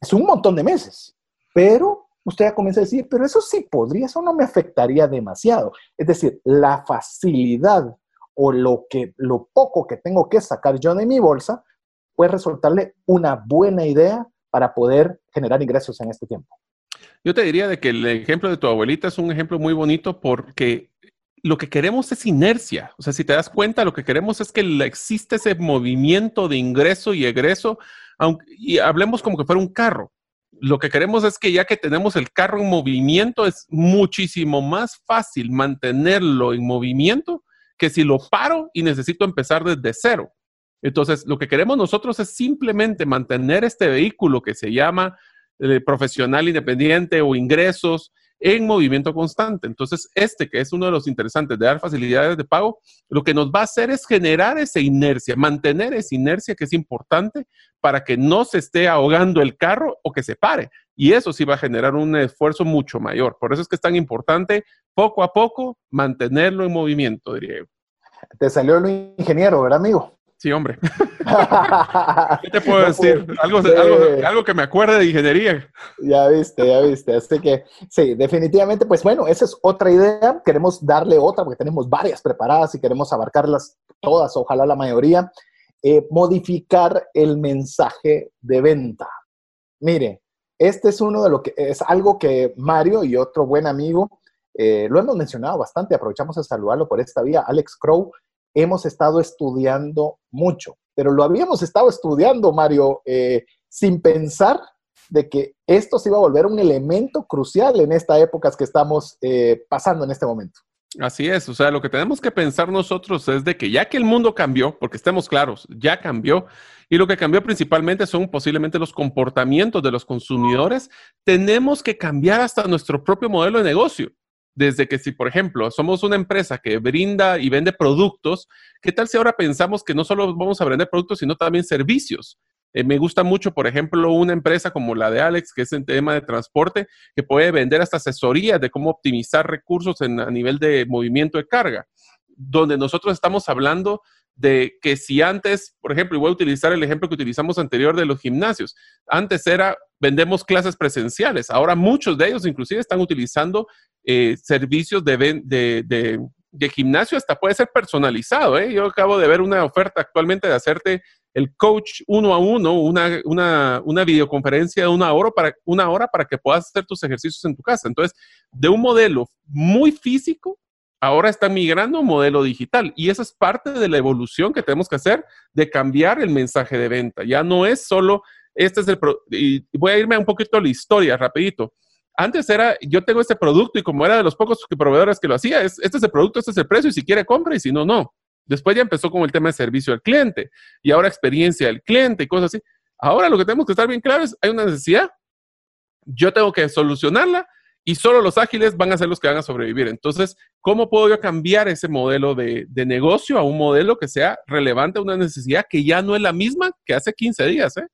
Es un montón de meses, pero usted ya comienza a decir, pero eso sí podría, eso no me afectaría demasiado. Es decir, la facilidad o lo, que, lo poco que tengo que sacar yo de mi bolsa puede resultarle una buena idea para poder generar ingresos en este tiempo. Yo te diría de que el ejemplo de tu abuelita es un ejemplo muy bonito porque lo que queremos es inercia. O sea, si te das cuenta, lo que queremos es que existe ese movimiento de ingreso y egreso, aunque, y hablemos como que fuera un carro lo que queremos es que ya que tenemos el carro en movimiento, es muchísimo más fácil mantenerlo en movimiento que si lo paro y necesito empezar desde cero. Entonces, lo que queremos nosotros es simplemente mantener este vehículo que se llama eh, profesional independiente o ingresos en movimiento constante. Entonces, este que es uno de los interesantes de dar facilidades de pago, lo que nos va a hacer es generar esa inercia, mantener esa inercia que es importante para que no se esté ahogando el carro o que se pare. Y eso sí va a generar un esfuerzo mucho mayor. Por eso es que es tan importante poco a poco mantenerlo en movimiento, diría yo. Te salió el ingeniero, ¿verdad, amigo? Sí, hombre. ¿Qué te puedo decir? Algo, algo, que me acuerde de ingeniería. Ya viste, ya viste. Así que sí, definitivamente, pues bueno, esa es otra idea. Queremos darle otra porque tenemos varias preparadas y queremos abarcarlas todas, ojalá la mayoría. Eh, modificar el mensaje de venta. Mire, este es uno de lo que es algo que Mario y otro buen amigo eh, lo hemos mencionado bastante. Aprovechamos a saludarlo por esta vía. Alex Crow hemos estado estudiando mucho, pero lo habíamos estado estudiando, Mario, eh, sin pensar de que esto se iba a volver un elemento crucial en esta época que estamos eh, pasando en este momento. Así es, o sea, lo que tenemos que pensar nosotros es de que ya que el mundo cambió, porque estemos claros, ya cambió, y lo que cambió principalmente son posiblemente los comportamientos de los consumidores, tenemos que cambiar hasta nuestro propio modelo de negocio desde que si, por ejemplo, somos una empresa que brinda y vende productos, ¿qué tal si ahora pensamos que no solo vamos a vender productos, sino también servicios? Eh, me gusta mucho, por ejemplo, una empresa como la de Alex, que es en tema de transporte, que puede vender hasta asesorías de cómo optimizar recursos en, a nivel de movimiento de carga, donde nosotros estamos hablando de que si antes, por ejemplo, y voy a utilizar el ejemplo que utilizamos anterior de los gimnasios, antes era, vendemos clases presenciales, ahora muchos de ellos inclusive están utilizando eh, servicios de, de, de, gimnasio, hasta puede ser personalizado. ¿eh? Yo acabo de ver una oferta actualmente de hacerte el coach uno a uno, una, una, una videoconferencia de una hora, para, una hora para que puedas hacer tus ejercicios en tu casa. Entonces, de un modelo muy físico ahora está migrando a un modelo digital y esa es parte de la evolución que tenemos que hacer de cambiar el mensaje de venta. Ya no es solo, este es el, y voy a irme un poquito a la historia rapidito. Antes era, yo tengo este producto y como era de los pocos proveedores que lo hacía, es, este es el producto, este es el precio y si quiere compra y si no, no. Después ya empezó con el tema de servicio al cliente y ahora experiencia del cliente y cosas así. Ahora lo que tenemos que estar bien claro es, hay una necesidad, yo tengo que solucionarla y solo los ágiles van a ser los que van a sobrevivir. Entonces, ¿cómo puedo yo cambiar ese modelo de, negocio a un modelo que sea relevante a una necesidad que ya no es la misma que hace 15 días? ¿eh?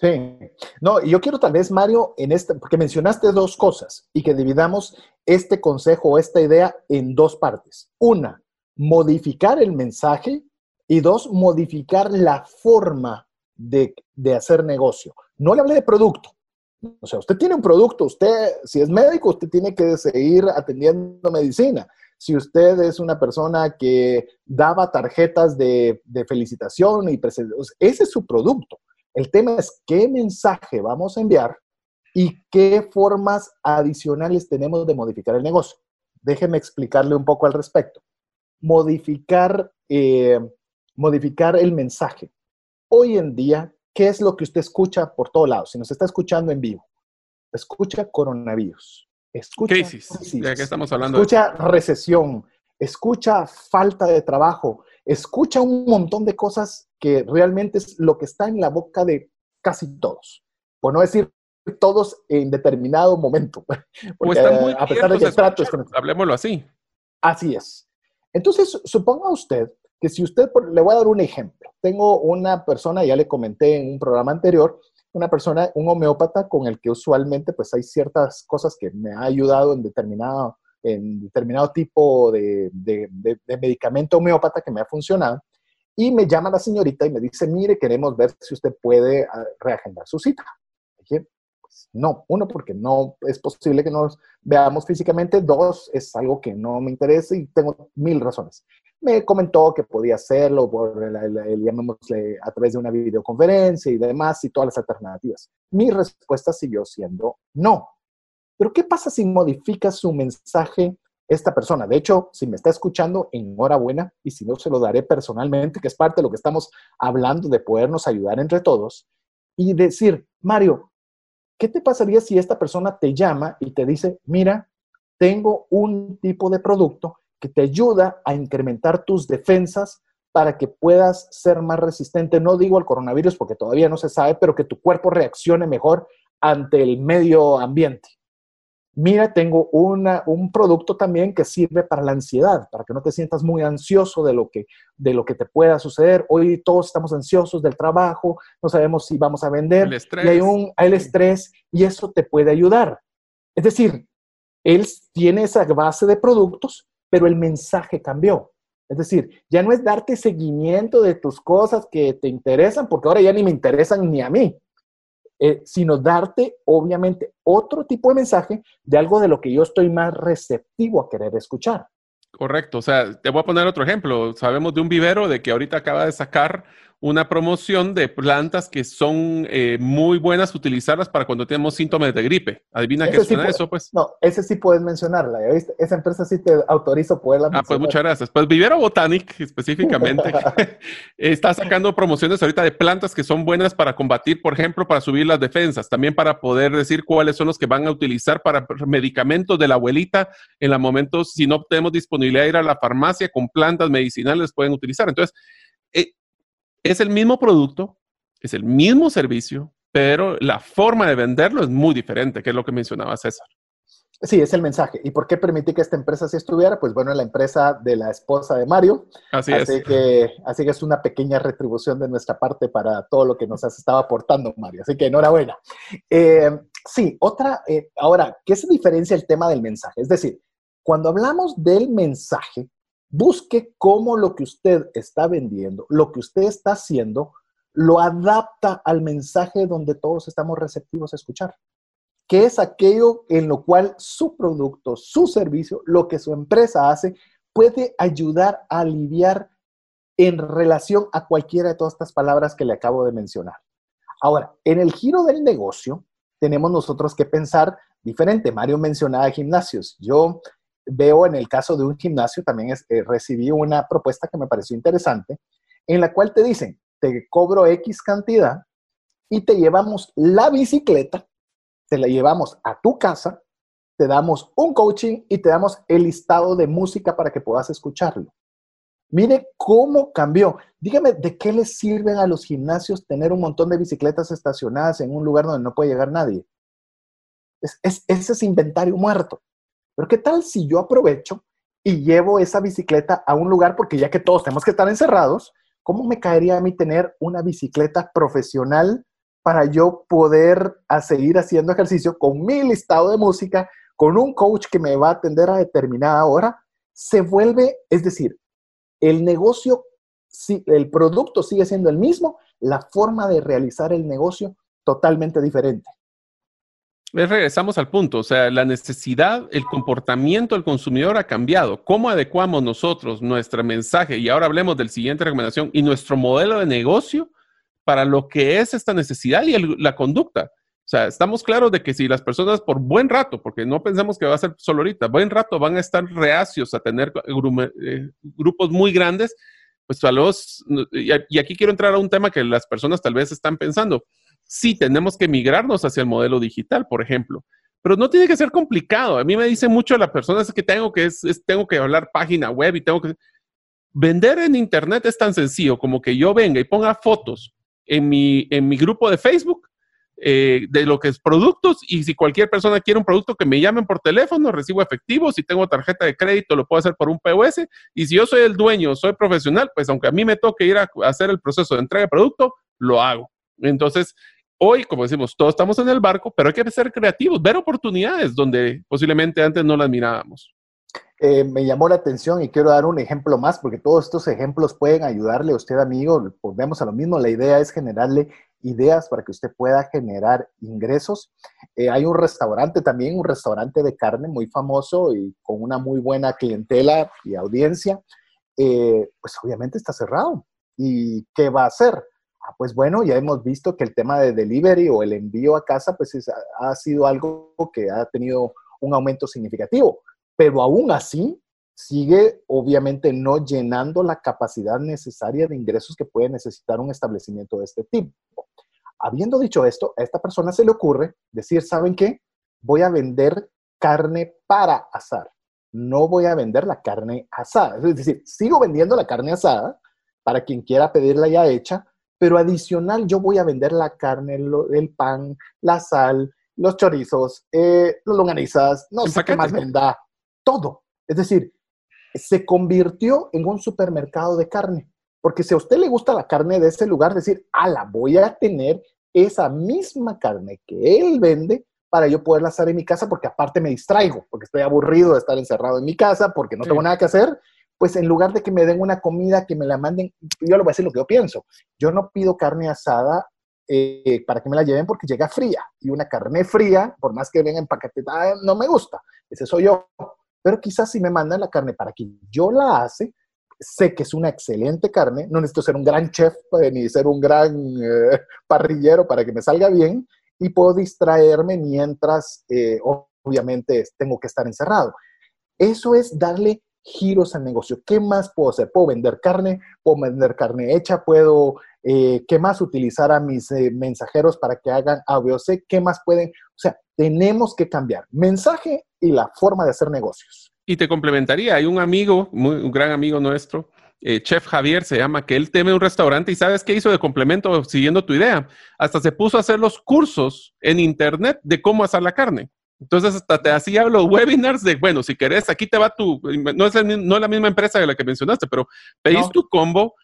Sí, no, yo quiero tal vez, Mario, en este, porque mencionaste dos cosas y que dividamos este consejo o esta idea en dos partes. Una, modificar el mensaje y dos, modificar la forma de, de hacer negocio. No le hablé de producto, o sea, usted tiene un producto, usted, si es médico, usted tiene que seguir atendiendo medicina. Si usted es una persona que daba tarjetas de, felicitación y ese es su producto. El tema es qué mensaje vamos a enviar y qué formas adicionales tenemos de modificar el negocio. Déjeme explicarle un poco al respecto. Modificar, eh, modificar el mensaje. Hoy en día, ¿qué es lo que usted escucha por todos lados? Si nos está escuchando en vivo, escucha coronavirus, escucha crisis, ¿de qué estamos hablando? Escucha recesión, escucha falta de trabajo, escucha un montón de cosas que realmente es lo que está en la boca de casi todos, por no decir todos en determinado momento. Porque, están muy a pesar de que trato Hablemoslo así. Así es. Entonces, suponga usted que si usted, le voy a dar un ejemplo. Tengo una persona, ya le comenté en un programa anterior, una persona, un homeópata con el que usualmente pues hay ciertas cosas que me ha ayudado en determinado, en determinado tipo de, medicamento homeópata que me ha funcionado. Y me llama la señorita y me dice, mire, queremos ver si usted puede ah, reagendar su cita. Dije, pues no, uno, porque no es posible que nos veamos físicamente, dos, es algo que no me interesa y tengo mil razones me comentó que podía hacerlo por, el, llamémosle, a través de una videoconferencia y demás y todas las alternativas. Mi respuesta siguió siendo no. Pero ¿qué pasa si modifica su mensaje esta persona? De hecho, si me está escuchando, enhorabuena y si no, se lo daré personalmente, que es parte de lo que estamos hablando de podernos ayudar entre todos y decir, Mario, ¿qué te pasaría si esta persona te llama y te dice, mira, tengo un tipo de producto que te ayuda a incrementar tus defensas para que puedas ser más resistente, no digo al coronavirus porque todavía no se sabe, pero que tu cuerpo reaccione mejor ante el medio ambiente. Mira, tengo una, un producto también que sirve para la ansiedad, para que no te sientas muy ansioso de lo, que, de lo que te pueda suceder. Hoy todos estamos ansiosos del trabajo, no sabemos si vamos a vender, el estrés. y hay, un, hay el estrés y eso te puede ayudar. Es decir, él tiene esa base de productos pero el mensaje cambió. Es decir, ya no es darte seguimiento de tus cosas que te interesan, porque ahora ya ni me interesan ni a mí, eh, sino darte, obviamente, otro tipo de mensaje de algo de lo que yo estoy más receptivo a querer escuchar. Correcto, o sea, te voy a poner otro ejemplo. Sabemos de un vivero de que ahorita acaba de sacar una promoción de plantas que son eh, muy buenas utilizarlas para cuando tenemos síntomas de gripe. ¿Adivina qué suena eso, pues? No, ese sí puedes mencionarla. Esa empresa sí te autorizo poderla mencionar. Ah, pues muchas gracias. Pues Vivero Botanic, específicamente, está sacando promociones ahorita de plantas que son buenas para combatir, por ejemplo, para subir las defensas. También para poder decir cuáles son los que van a utilizar para medicamentos de la abuelita en los momentos, si no tenemos disponibilidad de ir a la farmacia con plantas medicinales, pueden utilizar. Entonces, eh, es el mismo producto, es el mismo servicio, pero la forma de venderlo es muy diferente, que es lo que mencionaba César. Sí, es el mensaje. ¿Y por qué permití que esta empresa sí estuviera? Pues bueno, la empresa de la esposa de Mario. Así, así es. Que, así que es una pequeña retribución de nuestra parte para todo lo que nos has estado aportando, Mario. Así que enhorabuena. Eh, sí, otra, eh, ahora, ¿qué se diferencia el tema del mensaje? Es decir, cuando hablamos del mensaje, busque cómo lo que usted está vendiendo, lo que usted está haciendo, lo adapta al mensaje donde todos estamos receptivos a escuchar que es aquello en lo cual su producto, su servicio, lo que su empresa hace, puede ayudar a aliviar en relación a cualquiera de todas estas palabras que le acabo de mencionar. Ahora, en el giro del negocio, tenemos nosotros que pensar diferente. Mario mencionaba gimnasios. Yo veo en el caso de un gimnasio, también eh, recibí una propuesta que me pareció interesante, en la cual te dicen, te cobro X cantidad y te llevamos la bicicleta te la llevamos a tu casa, te damos un coaching y te damos el listado de música para que puedas escucharlo. Mire cómo cambió. Dígame, ¿de qué les sirven a los gimnasios tener un montón de bicicletas estacionadas en un lugar donde no puede llegar nadie? Es, ese es inventario muerto. Pero ¿qué tal si yo aprovecho y llevo esa bicicleta a un lugar, porque ya que todos tenemos que estar encerrados, ¿cómo me caería a mí tener una bicicleta profesional para yo poder seguir haciendo ejercicio con mi listado de música, con un coach que me va a atender a determinada hora, se vuelve, es decir, el negocio, el producto sigue siendo el mismo, la forma de realizar el negocio totalmente diferente. Regresamos al punto, o sea, la necesidad, el comportamiento del consumidor ha cambiado. ¿Cómo adecuamos nosotros nuestro mensaje? Y ahora hablemos del siguiente recomendación y nuestro modelo de negocio para lo que es esta necesidad y la conducta. O sea, estamos claros de que si las personas por buen rato, porque no pensamos que va a ser solo ahorita, buen rato van a estar reacios a tener eh, grupos muy grandes, pues tal vez, y aquí quiero entrar a un tema que las personas tal vez están pensando. Sí, tenemos que migrarnos hacia el modelo digital, por ejemplo, pero no tiene que ser complicado. A mí me dicen mucho las personas que tengo que, es, tengo que hablar página web y tengo que... Vender en Internet es tan sencillo como que yo venga y ponga fotos en mi, en mi grupo de Facebook eh, de lo que es productos y si cualquier persona quiere un producto que me llamen por teléfono, recibo efectivo, si tengo tarjeta de crédito lo puedo hacer por un POS y si yo soy el dueño, soy profesional, pues aunque a mí me toque ir a hacer el proceso de entrega de producto, lo hago. Entonces, hoy, como decimos, todos estamos en el barco, pero hay que ser creativos, ver oportunidades donde posiblemente antes no las mirábamos. Eh, me llamó la atención y quiero dar un ejemplo más porque todos estos ejemplos pueden ayudarle a usted, amigo. Volvemos a lo mismo, la idea es generarle ideas para que usted pueda generar ingresos. Eh, hay un restaurante también, un restaurante de carne muy famoso y con una muy buena clientela y audiencia. Eh, pues obviamente está cerrado. ¿Y qué va a hacer? Ah, pues bueno, ya hemos visto que el tema de delivery o el envío a casa pues ha sido algo que ha tenido un aumento significativo pero aún así sigue obviamente no llenando la capacidad necesaria de ingresos que puede necesitar un establecimiento de este tipo. Habiendo dicho esto, a esta persona se le ocurre decir, ¿saben qué? Voy a vender carne para asar. No voy a vender la carne asada. Es decir, sigo vendiendo la carne asada para quien quiera pedirla ya hecha, pero adicional yo voy a vender la carne, el pan, la sal, los chorizos, eh, los longanizas, no sé qué más venda todo. Es decir, se convirtió en un supermercado de carne. Porque si a usted le gusta la carne de ese lugar, decir, ala, voy a tener esa misma carne que él vende para yo poderla hacer en mi casa, porque aparte me distraigo, porque estoy aburrido de estar encerrado en mi casa, porque no tengo nada que hacer, pues en lugar de que me den una comida, que me la manden, yo le voy a decir lo que yo pienso. Yo no pido carne asada eh, para que me la lleven porque llega fría. Y una carne fría, por más que venga empaquetada, no me gusta. Ese soy yo. Pero quizás si me mandan la carne para que yo la hace, sé que es una excelente carne, no necesito ser un gran chef pues, ni ser un gran eh, parrillero para que me salga bien y puedo distraerme mientras eh, obviamente tengo que estar encerrado. Eso es darle giros al negocio. ¿Qué más puedo hacer? Puedo vender carne, puedo vender carne hecha, puedo, eh, ¿qué más utilizar a mis mensajeros para que hagan A, B o C? ¿Qué más pueden? O sea, tenemos que cambiar mensaje y la forma de hacer negocios. Y te complementaría, hay un amigo, un gran amigo nuestro, eh, Chef Javier se llama, que él teme un restaurante y sabes qué hizo de complemento siguiendo tu idea. Hasta se puso a hacer los cursos en internet de cómo hacer la carne. Entonces, hasta te hacía los webinars de, bueno, si querés, aquí te va tu, no es, no es la misma empresa de la que mencionaste, pero pedís tu combo.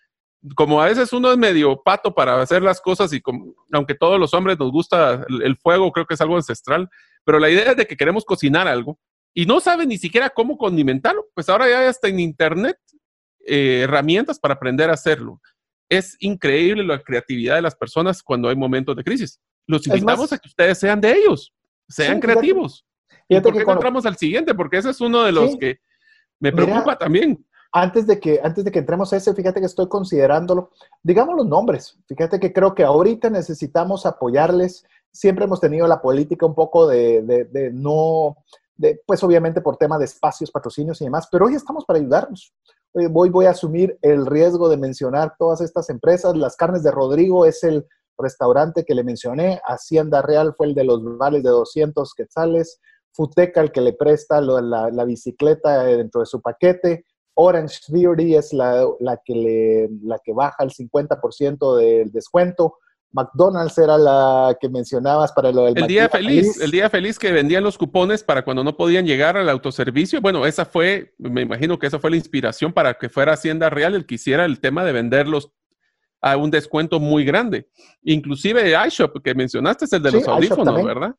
Como a veces uno es medio pato para hacer las cosas y como, aunque todos los hombres nos gusta el, fuego, creo que es algo ancestral, pero la idea es de que queremos cocinar algo y no sabe ni siquiera cómo condimentarlo, pues ahora ya está en internet eh, herramientas para aprender a hacerlo. Es increíble la creatividad de las personas cuando hay momentos de crisis. Los invitamos a que ustedes sean de ellos. Sean creativos. ¿Y por qué entramos al siguiente? Porque ese es uno de los que me preocupa también. Antes de, que, antes de que entremos a ese, fíjate que estoy considerándolo. Digamos los nombres. Fíjate que creo que ahorita necesitamos apoyarles. Siempre hemos tenido la política un poco de, de, no, de, pues obviamente por tema de espacios, patrocinios y demás, pero hoy estamos para ayudarnos. Hoy voy a asumir el riesgo de mencionar todas estas empresas. Las carnes de Rodrigo es el restaurante que le mencioné, Hacienda Real fue el de los vales de 200 quetzales, Futeca el que le presta la, bicicleta dentro de su paquete, Orange Theory es la, que, le, la que baja el 50% del descuento, McDonald's era la que mencionabas para lo del el día feliz, El día feliz que vendían los cupones para cuando no podían llegar al autoservicio. Bueno, esa fue, me imagino que esa fue la inspiración para que fuera Hacienda Real el que hiciera el tema de vender los a un descuento muy grande. Inclusive iShop que mencionaste es el de los audífonos, ¿verdad?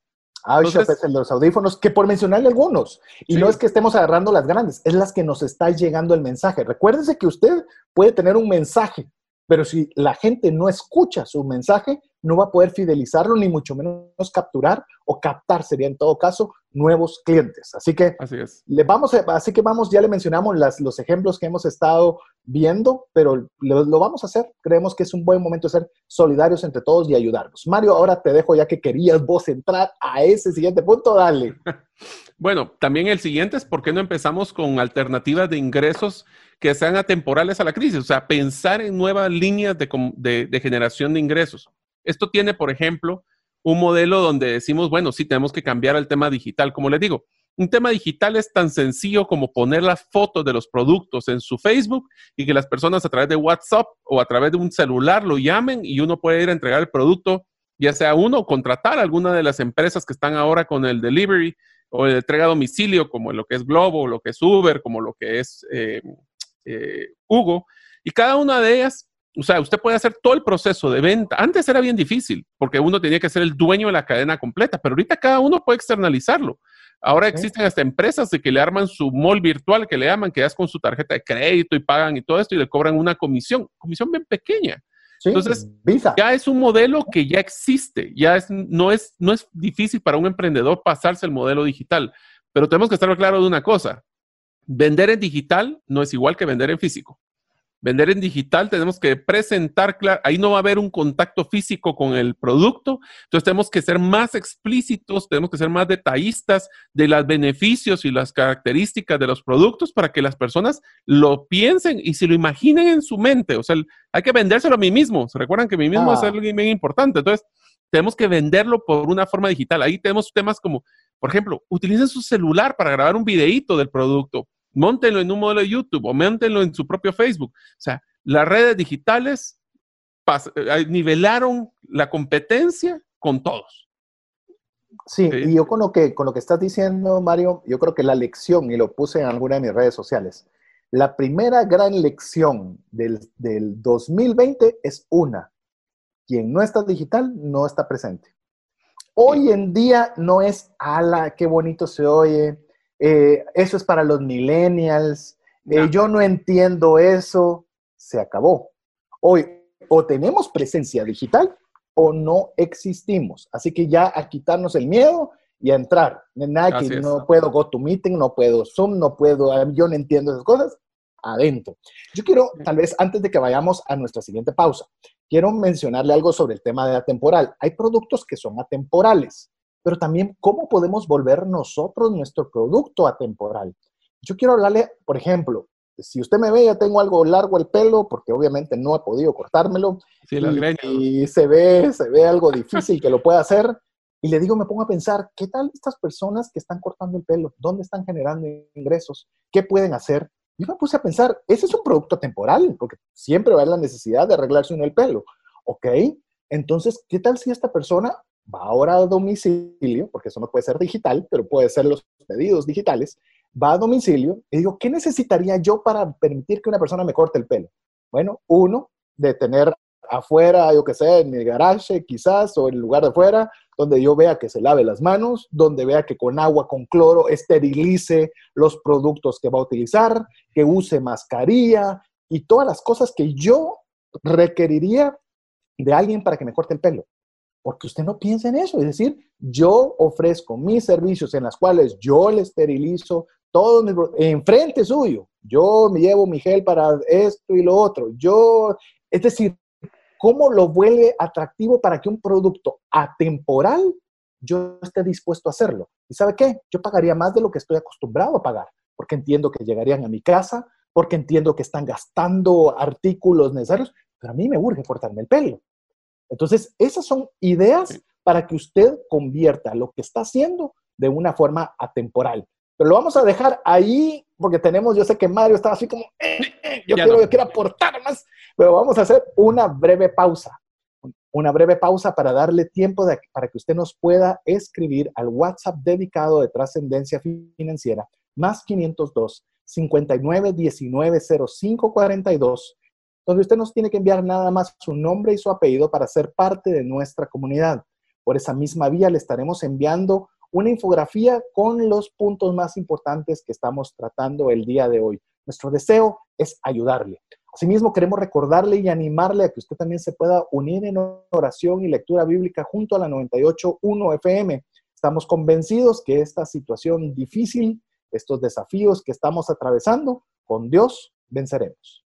iShop es el de los audífonos, que por mencionarle algunos, y no es que estemos agarrando las grandes, es las que nos está llegando el mensaje. Recuérdese que usted puede tener un mensaje, pero si la gente no escucha su mensaje, no va a poder fidelizarlo, ni mucho menos capturar o captar, sería en todo caso, nuevos clientes. Así que, así, es. le vamos, así que vamos, ya le mencionamos las, los ejemplos que hemos estado viendo, pero lo, lo, vamos a hacer. Creemos que es un buen momento de ser solidarios entre todos y ayudarnos. Mario, ahora te dejo ya que querías vos entrar a ese siguiente punto, dale. bueno, también el siguiente es por qué no empezamos con alternativas de ingresos que sean atemporales a la crisis, o sea, pensar en nuevas líneas de, de generación de ingresos. Esto tiene, por ejemplo, un modelo donde decimos, bueno, sí, tenemos que cambiar el tema digital. Como les digo, un tema digital es tan sencillo como poner las fotos de los productos en su Facebook y que las personas a través de WhatsApp o a través de un celular lo llamen y uno puede ir a entregar el producto, ya sea uno contratar a alguna de las empresas que están ahora con el delivery o el entrega a domicilio, como lo que es Globo, lo que es Uber, como lo que es eh, eh, Hugo. Y cada una de ellas o sea, usted puede hacer todo el proceso de venta. Antes era bien difícil porque uno tenía que ser el dueño de la cadena completa, pero ahorita cada uno puede externalizarlo. Ahora existen hasta empresas de que le arman su mall virtual, que le llaman, que das con su tarjeta de crédito y pagan y todo esto y le cobran una comisión, comisión bien pequeña. Entonces, ya es un modelo que ya existe, ya es, no, es, no es difícil para un emprendedor pasarse el modelo digital, pero tenemos que estar claro de una cosa, vender en digital no es igual que vender en físico. Vender en digital tenemos que presentar, ahí no va a haber un contacto físico con el producto, entonces tenemos que ser más explícitos, tenemos que ser más detallistas de los beneficios y las características de los productos para que las personas lo piensen y se lo imaginen en su mente. O sea, hay que vendérselo a mí mismo. ¿Se recuerdan que mí mismo es ah. algo bien importante? Entonces, tenemos que venderlo por una forma digital. Ahí tenemos temas como, por ejemplo, utilicen su celular para grabar un videíto del producto Móntenlo en un modelo de YouTube o móntenlo en su propio Facebook. O sea, las redes digitales eh, nivelaron la competencia con todos. Sí, y yo con lo, que, con lo que estás diciendo, Mario, yo creo que la lección, y lo puse en alguna de mis redes sociales, la primera gran lección del, del 2020 es una, quien no está digital no está presente. Hoy en día no es, ala, qué bonito se oye, eh, eso es para los millennials, eh, yo no entiendo eso, se acabó. Hoy o tenemos presencia digital o no existimos. Así que ya a quitarnos el miedo y a entrar. Nada que no puedo go to meeting, no puedo Zoom, no puedo, yo no entiendo esas cosas, adentro. Yo quiero, tal vez antes de que vayamos a nuestra siguiente pausa, quiero mencionarle algo sobre el tema de atemporal. Hay productos que son atemporales pero también cómo podemos volver nosotros nuestro producto atemporal. Yo quiero hablarle, por ejemplo, si usted me ve, ya tengo algo largo el pelo, porque obviamente no he podido cortármelo, y, se, ve, se ve algo difícil que lo pueda hacer, y le digo, me pongo a pensar, ¿qué tal estas personas que están cortando el pelo? ¿Dónde están generando ingresos? ¿Qué pueden hacer? Yo me puse a pensar, ese es un producto temporal, porque siempre va a haber la necesidad de arreglarse uno el pelo. ¿Ok? Entonces, ¿qué tal si esta persona va ahora a domicilio, porque eso no puede ser digital, pero puede ser los pedidos digitales, va a domicilio y digo, ¿qué necesitaría yo para permitir que una persona me corte el pelo? Bueno, uno, de tener afuera, yo que sé, en el garage quizás, o en el lugar de afuera, donde yo vea que se lave las manos, donde vea que con agua, con cloro, esterilice los productos que va a utilizar, que use mascarilla y todas las cosas que yo requeriría de alguien para que me corte el pelo. Porque usted no piensa en eso, es decir, yo ofrezco mis servicios en las cuales yo le esterilizo todo enfrente suyo. Yo me llevo mi gel para esto y lo otro. Yo, es decir, ¿cómo lo vuelve atractivo para que un producto atemporal yo esté dispuesto a hacerlo? ¿Y sabe qué? Yo pagaría más de lo que estoy acostumbrado a pagar, porque entiendo que llegarían a mi casa, porque entiendo que están gastando artículos necesarios, pero a mí me urge cortarme el pelo. Entonces, esas son ideas para que usted convierta lo que está haciendo de una forma atemporal. Pero lo vamos a dejar ahí porque tenemos, yo sé que Mario estaba así como, eh, eh, yo, quiero, yo quiero aportar más, pero vamos a hacer una breve pausa. Una breve pausa para darle tiempo para que usted nos pueda escribir al WhatsApp dedicado de trascendencia financiera, más 502 59 19 05 42 donde usted nos tiene que enviar nada más su nombre y su apellido para ser parte de nuestra comunidad. Por esa misma vía le estaremos enviando una infografía con los puntos más importantes que estamos tratando el día de hoy. Nuestro deseo es ayudarle. Asimismo, queremos recordarle y animarle a que usted también se pueda unir en oración y lectura bíblica junto a la 98.1 FM. Estamos convencidos que esta situación difícil, estos desafíos que estamos atravesando, con Dios venceremos.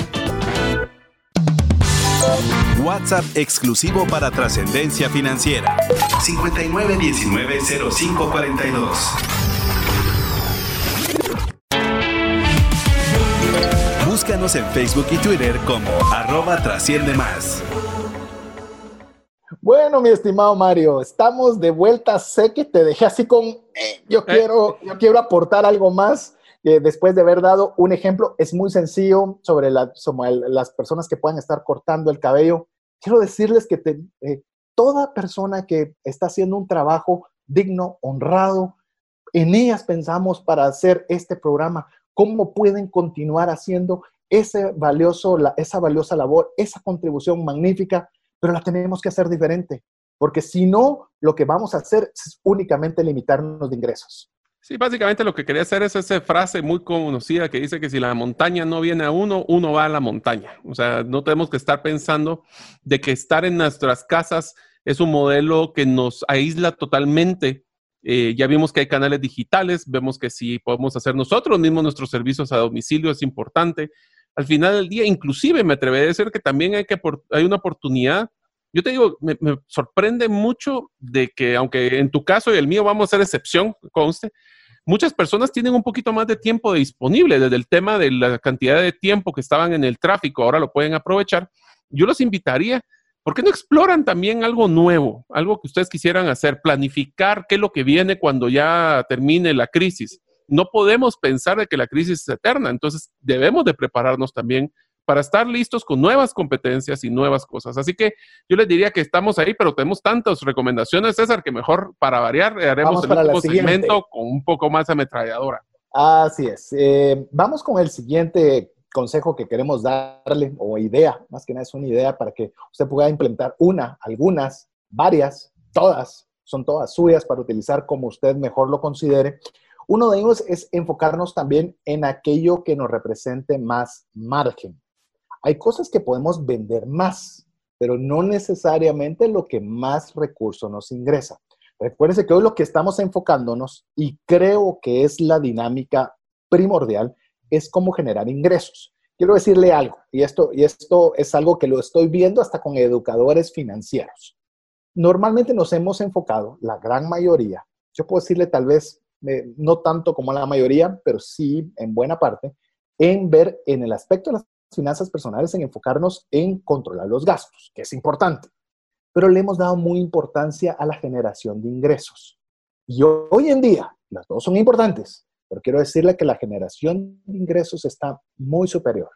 WhatsApp exclusivo para trascendencia financiera. 59190542. Búscanos en Facebook y Twitter como arroba trasciende más. Bueno, mi estimado Mario, estamos de vuelta. Sé que te dejé así con, eh, yo, eh. quiero, yo quiero aportar algo más. Eh, después de haber dado un ejemplo, es muy sencillo sobre, sobre las personas que puedan estar cortando el cabello quiero decirles que eh, toda persona que está haciendo un trabajo digno, honrado, en ellas pensamos para hacer este programa, cómo pueden continuar haciendo ese valioso, esa valiosa labor, esa contribución magnífica, pero la tenemos que hacer diferente, porque si no, lo que vamos a hacer es únicamente limitarnos de ingresos. Sí, básicamente lo que quería hacer es esa frase muy conocida que dice que si la montaña no viene a uno, uno va a la montaña. O sea, no tenemos que estar pensando de que estar en nuestras casas es un modelo que nos aísla totalmente. Eh, ya vimos que hay canales digitales, vemos que si podemos hacer nosotros mismos nuestros servicios a domicilio es importante. Al final del día, inclusive me atrevería a decir que también hay, que, hay una oportunidad yo te digo, me, sorprende mucho de que, aunque en tu caso y el mío vamos a ser excepción, conste, muchas personas tienen un poquito más de tiempo disponible desde el tema de la cantidad de tiempo que estaban en el tráfico, ahora lo pueden aprovechar. Yo los invitaría ¿Por qué no exploran también algo nuevo, algo que ustedes quisieran hacer, planificar qué es lo que viene cuando ya termine la crisis? No podemos pensar de que la crisis es eterna, entonces debemos de prepararnos también para estar listos con nuevas competencias y nuevas cosas. Así que yo les diría que estamos ahí, pero tenemos tantas recomendaciones, César, que mejor para variar haremos el último segmento con un poco más ametralladora. Así es. Eh, vamos con el siguiente consejo que queremos darle, o idea, más que nada es una idea para que usted pueda implementar una, algunas, varias, todas, son todas suyas para utilizar como usted mejor lo considere. Uno de ellos es enfocarnos también en aquello que nos represente más margen. Hay cosas que podemos vender más, pero no necesariamente lo que más recursos nos ingresa. Recuérdense que hoy lo que estamos enfocándonos, y creo que es la dinámica primordial, es cómo generar ingresos. Quiero decirle algo, y esto, y esto es algo que lo estoy viendo hasta con educadores financieros. Normalmente nos hemos enfocado, la gran mayoría, yo puedo decirle tal vez, eh, no tanto como la mayoría, pero sí en buena parte, en ver en el aspecto de las finanzas personales, en enfocarnos en controlar los gastos, que es importante pero le hemos dado muy importancia a la generación de ingresos. Y hoy en día, las dos son importantes, pero quiero decirle que la generación de ingresos está muy superior.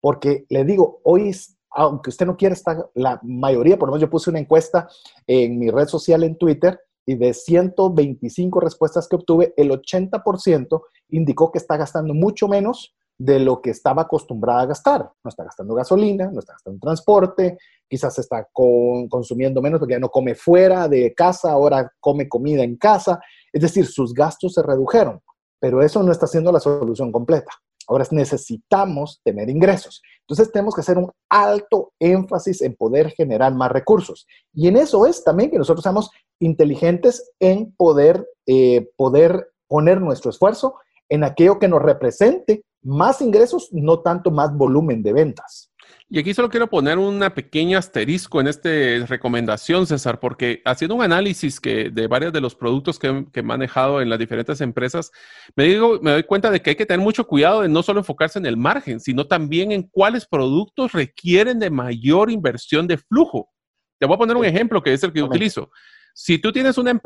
Porque le digo, hoy, aunque usted no quiera estar, la mayoría, por lo menos yo puse una encuesta en mi red social en Twitter y de 125 respuestas que obtuve, el 80% indicó que está gastando mucho menos de lo que estaba acostumbrada a gastar. No está gastando gasolina, no está gastando transporte, quizás está consumiendo menos porque ya no come fuera de casa, ahora come comida en casa. Es decir, sus gastos se redujeron, pero eso no está siendo la solución completa. Ahora necesitamos tener ingresos. Entonces tenemos que hacer un alto énfasis en poder generar más recursos. Y en eso es también que nosotros seamos inteligentes en poder, eh, poder poner nuestro esfuerzo en aquello que nos represente más ingresos, no tanto más volumen de ventas. Y aquí solo quiero poner una pequeña asterisco en esta recomendación, César, porque haciendo un análisis que, de varios de los productos que, he manejado en las diferentes empresas, me, digo, me doy cuenta de que hay que tener mucho cuidado de no solo enfocarse en el margen, sino también en cuáles productos requieren de mayor inversión de flujo. Te voy a poner un ejemplo que es el que utilizo. Si tú tienes, una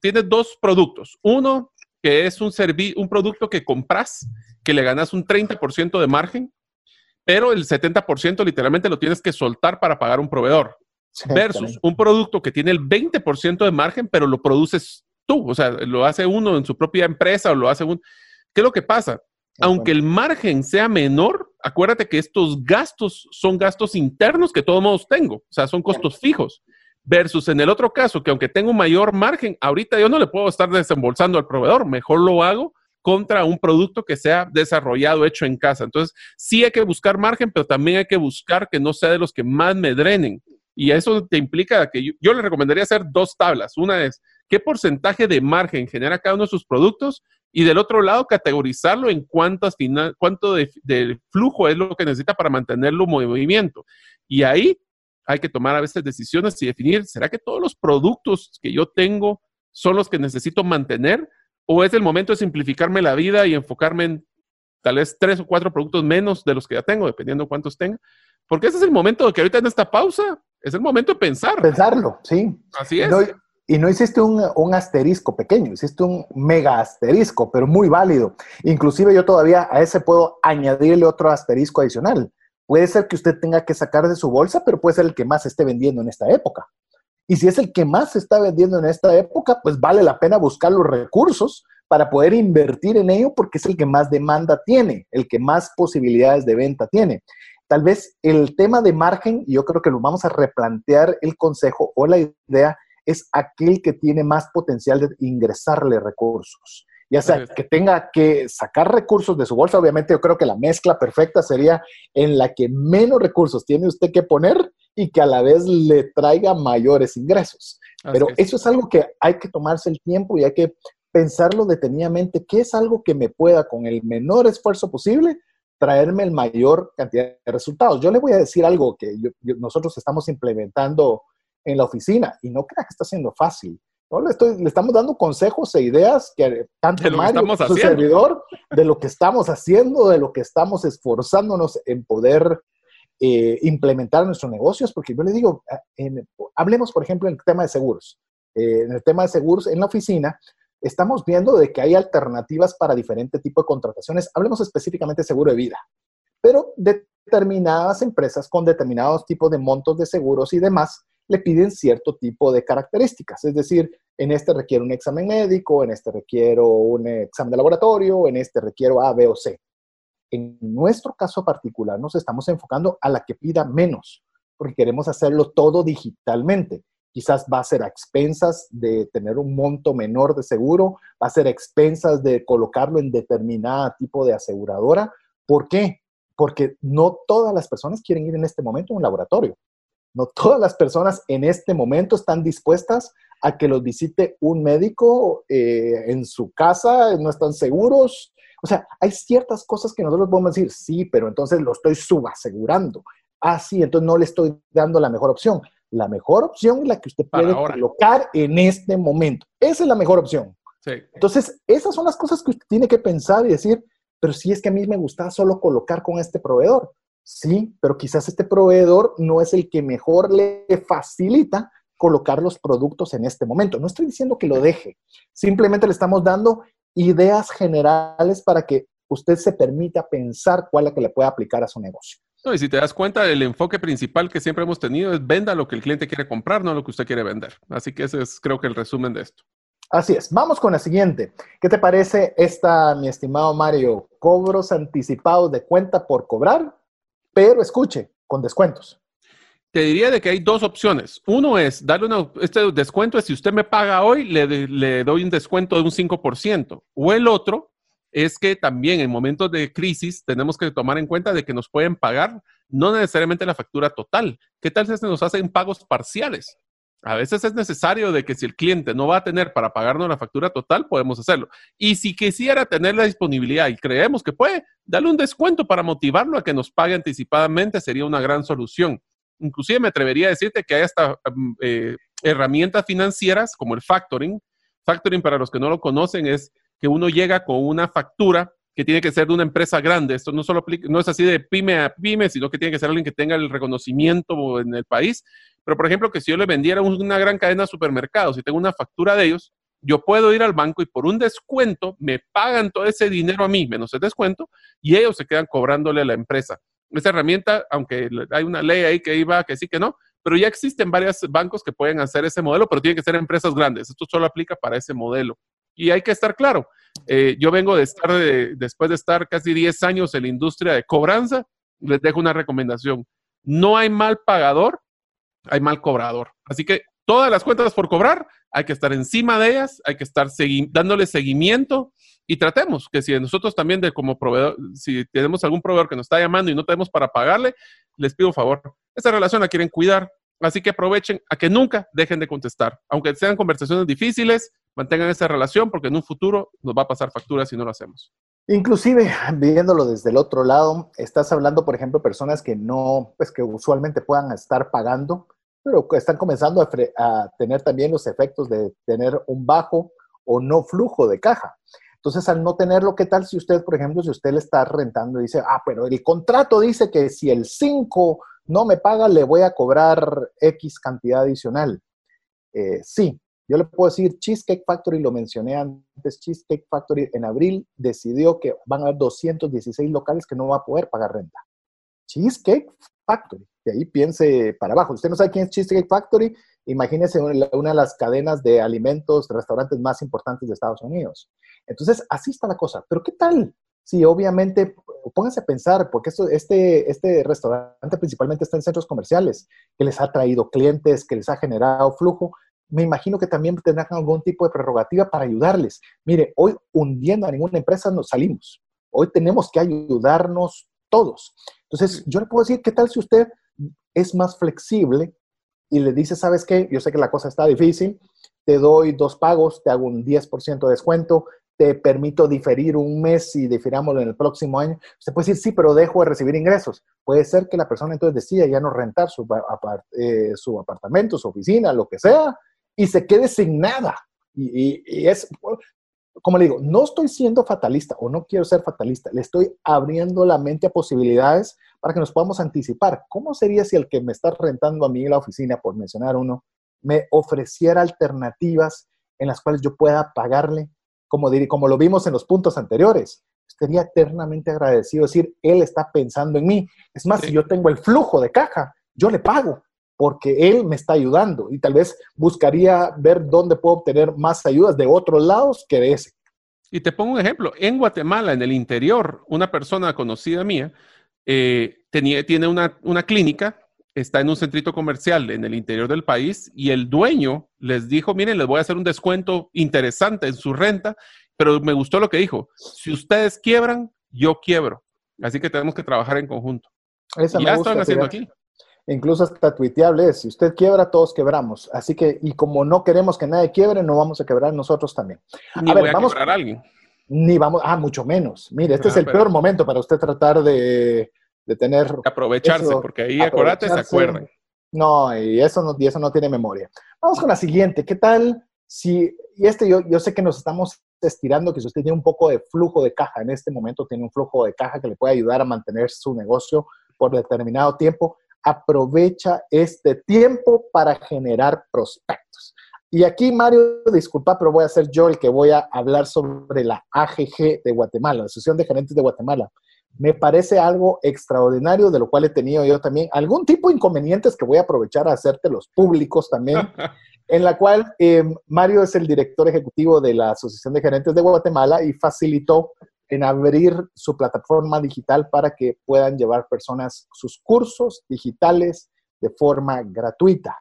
tienes dos productos, uno que es un, un producto que compras, que le ganas un 30% de margen, pero el 70% literalmente lo tienes que soltar para pagar un proveedor. versus un producto que tiene el 20% de margen, pero lo produces tú, o sea, lo hace uno en su propia empresa o lo hace un... ¿Qué es lo que pasa? Aunque el margen sea menor, acuérdate que estos gastos son gastos internos que todos modos tengo, o sea, son costos fijos. Versus en el otro caso, que aunque tengo un mayor margen, ahorita yo no le puedo estar desembolsando al proveedor, mejor lo hago contra un producto que sea desarrollado, hecho en casa. Entonces, sí hay que buscar margen, pero también hay que buscar que no sea de los que más me drenen. Y eso te implica que yo, le recomendaría hacer dos tablas. Una es qué porcentaje de margen genera cada uno de sus productos y del otro lado categorizarlo en cuántas cuánto de, de, flujo es lo que necesita para mantenerlo en movimiento. Y ahí hay que tomar a veces decisiones y definir, ¿será que todos los productos que yo tengo son los que necesito mantener? ¿O es el momento de simplificarme la vida y enfocarme en tal vez tres o cuatro productos menos de los que ya tengo, dependiendo cuántos tenga? Porque ese es el momento de que ahorita en esta pausa, es el momento de pensar. Pensarlo, sí. Así es. y no hiciste un, un, asterisco pequeño, hiciste un mega asterisco, pero muy válido. Inclusive yo todavía a ese puedo añadirle otro asterisco adicional. Puede ser que usted tenga que sacar de su bolsa, pero puede ser el que más esté vendiendo en esta época. Y si es el que más se está vendiendo en esta época, pues vale la pena buscar los recursos para poder invertir en ello porque es el que más demanda tiene, el que más posibilidades de venta tiene. Tal vez el tema de margen, yo creo que lo vamos a replantear el consejo o la idea, es aquel que tiene más potencial de ingresarle recursos ya sea que tenga que sacar recursos de su bolsa, obviamente yo creo que la mezcla perfecta sería en la que menos recursos tiene usted que poner y que a la vez le traiga mayores ingresos. Pero eso es algo que hay que tomarse el tiempo y hay que pensarlo detenidamente, qué es algo que me pueda con el menor esfuerzo posible traerme el mayor cantidad de resultados. Yo le voy a decir algo que nosotros estamos implementando en la oficina y no crea que está siendo fácil. No, le, estoy, le estamos dando consejos e ideas que tanto Mario como su servidor, de lo que estamos haciendo, de lo que estamos esforzándonos en poder eh, implementar en nuestros negocios, porque yo le digo, hablemos, por ejemplo, en el tema de seguros. Eh, en el tema de seguros, en la oficina, estamos viendo de que hay alternativas para diferentes tipos de contrataciones. Hablemos específicamente de seguro de vida, pero determinadas empresas con determinados tipos de montos de seguros y demás le piden cierto tipo de características. Es decir, en este requiero un examen médico, en este requiero un examen de laboratorio, en este requiero A, B o C. En nuestro caso particular nos estamos enfocando a la que pida menos, porque queremos hacerlo todo digitalmente. Quizás va a ser a expensas de tener un monto menor de seguro, va a ser a expensas de colocarlo en determinada tipo de aseguradora. ¿Por qué? Porque no todas las personas quieren ir en este momento a un laboratorio. No todas las personas en este momento están dispuestas a que los visite un médico eh, en su casa, no están seguros. O sea, hay ciertas cosas que nosotros podemos decir, sí, pero entonces lo estoy subasegurando. Ah, sí, entonces no le estoy dando la mejor opción. La mejor opción es la que usted puede colocar en este momento. Esa es la mejor opción. Entonces, esas son las cosas que usted tiene que pensar y decir, pero si es que a mí me gusta solo colocar con este proveedor. Sí, pero quizás este proveedor no es el que mejor le facilita colocar los productos en este momento. No estoy diciendo que lo deje, simplemente le estamos dando ideas generales para que usted se permita pensar cuál es la que le puede aplicar a su negocio. No, y si te das cuenta, el enfoque principal que siempre hemos tenido es venda lo que el cliente quiere comprar, no lo que usted quiere vender. Así que ese es creo que el resumen de esto. Así es. Vamos con la siguiente. ¿Qué te parece esta, mi estimado Mario? Cobros anticipados de cuenta por cobrar pero escuche, con descuentos. Te diría de que hay dos opciones. Uno es darle una, este descuento es si usted me paga hoy, le, doy un descuento de un 5%. O el otro es que también en momentos de crisis tenemos que tomar en cuenta de que nos pueden pagar no necesariamente la factura total. ¿Qué tal si se nos hacen pagos parciales? A veces es necesario de que si el cliente no va a tener para pagarnos la factura total, podemos hacerlo. Y si quisiera tener la disponibilidad y creemos que puede, darle un descuento para motivarlo a que nos pague anticipadamente sería una gran solución. Inclusive me atrevería a decirte que hay hasta mm, eh, herramientas financieras como el factoring. Factoring, para los que no lo conocen, es que uno llega con una factura que tiene que ser de una empresa grande. Esto no solo no es así de pyme a pyme, sino que tiene que ser alguien que tenga el reconocimiento en el país pero, por ejemplo, que si yo le vendiera una gran cadena de supermercados y tengo una factura de ellos, yo puedo ir al banco y por un descuento me pagan todo ese dinero a mí, menos el descuento, y ellos se quedan cobrándole a la empresa. Esa herramienta, aunque hay una ley ahí que iba que sí que no, pero ya existen varios bancos que pueden hacer ese modelo, pero tienen que ser empresas grandes. Esto solo aplica para ese modelo. Y hay que estar claro. Eh, yo vengo de estar, después de estar casi 10 años en la industria de cobranza, les dejo una recomendación. No hay mal pagador hay mal cobrador. Así que todas las cuentas por cobrar, hay que estar encima de ellas, hay que estar dándole seguimiento y tratemos que si nosotros también de como proveedor, si tenemos algún proveedor que nos está llamando y no tenemos para pagarle, les pido un favor. Esa relación la quieren cuidar, así que aprovechen a que nunca dejen de contestar. Aunque sean conversaciones difíciles, mantengan esa relación porque en un futuro nos va a pasar facturas si no lo hacemos. Inclusive, viéndolo desde el otro lado, estás hablando, por ejemplo, personas que no, pues que usualmente puedan estar pagando, pero que están comenzando a, tener también los efectos de tener un bajo o no flujo de caja. Entonces, al no tenerlo, ¿qué tal si usted, por ejemplo, si usted le está rentando y dice, ah, pero el contrato dice que si el 5 no me paga, le voy a cobrar X cantidad adicional? Eh, sí, yo le puedo decir, Cheesecake Factory, lo mencioné antes, Cheesecake Factory en abril decidió que van a haber 216 locales que no va a poder pagar renta. Cheesecake Factory, de ahí piense para abajo. Usted no sabe quién es Cheesecake Factory, imagínese una de las cadenas de alimentos, restaurantes más importantes de Estados Unidos. Entonces, así está la cosa. Pero ¿qué tal? Si obviamente, pónganse a pensar, porque esto, este, este restaurante principalmente está en centros comerciales, que les ha traído clientes, que les ha generado flujo, me imagino que también tendrán algún tipo de prerrogativa para ayudarles. Mire, hoy hundiendo a ninguna empresa nos salimos. Hoy tenemos que ayudarnos todos. Entonces, yo le puedo decir, ¿qué tal si usted es más flexible y le dice, ¿sabes qué? Yo sé que la cosa está difícil, te doy dos pagos, te hago un 10% de descuento, te permito diferir un mes y difiramos en el próximo año. Usted puede decir, sí, pero dejo de recibir ingresos. Puede ser que la persona entonces decida ya no rentar su, eh, su apartamento, su oficina, lo que sea, y se quede sin nada. Y, es, como le digo, no estoy siendo fatalista o no quiero ser fatalista, le estoy abriendo la mente a posibilidades para que nos podamos anticipar. ¿Cómo sería si el que me está rentando a mí la oficina, por mencionar uno, me ofreciera alternativas en las cuales yo pueda pagarle, como, como lo vimos en los puntos anteriores? Estaría eternamente agradecido, decir, él está pensando en mí. Es más, si yo tengo el flujo de caja, yo le pago porque él me está ayudando y tal vez buscaría ver dónde puedo obtener más ayudas de otros lados que de ese. Y te pongo un ejemplo. En Guatemala, en el interior, una persona conocida mía eh, tenía, tiene una, una clínica, está en un centrito comercial en el interior del país y el dueño les dijo, miren, les voy a hacer un descuento interesante en su renta, pero me gustó lo que dijo. Si ustedes quiebran, yo quiebro. Así que tenemos que trabajar en conjunto. Esa ya están haciendo aquí incluso hasta tuiteable es, si usted quiebra, todos quebramos. Así que, y como no queremos que nadie quiebre, no vamos a quebrar nosotros también. Ni a ver, vamos, a quebrar a alguien. Ni vamos, ah, mucho menos. Mire, este es el peor momento para usted tratar de, de tener... Aprovecharse, porque ahí acuérdate, se acuerdan. No, y eso no, y eso no tiene memoria. Vamos con la siguiente. ¿Qué tal si, y este yo, yo sé que nos estamos estirando, que si usted tiene un poco de flujo de caja en este momento, tiene un flujo de caja que le puede ayudar a mantener su negocio por determinado tiempo, aprovecha este tiempo para generar prospectos. Y aquí, Mario, disculpa, pero voy a ser yo el que voy a hablar sobre la AGG de Guatemala, la Asociación de Gerentes de Guatemala. Me parece algo extraordinario, de lo cual he tenido yo también algún tipo de inconvenientes que voy a aprovechar a hacerte los públicos también, en la cual eh, Mario es el director ejecutivo de la Asociación de Gerentes de Guatemala y facilitó en abrir su plataforma digital para que puedan llevar personas sus cursos digitales de forma gratuita.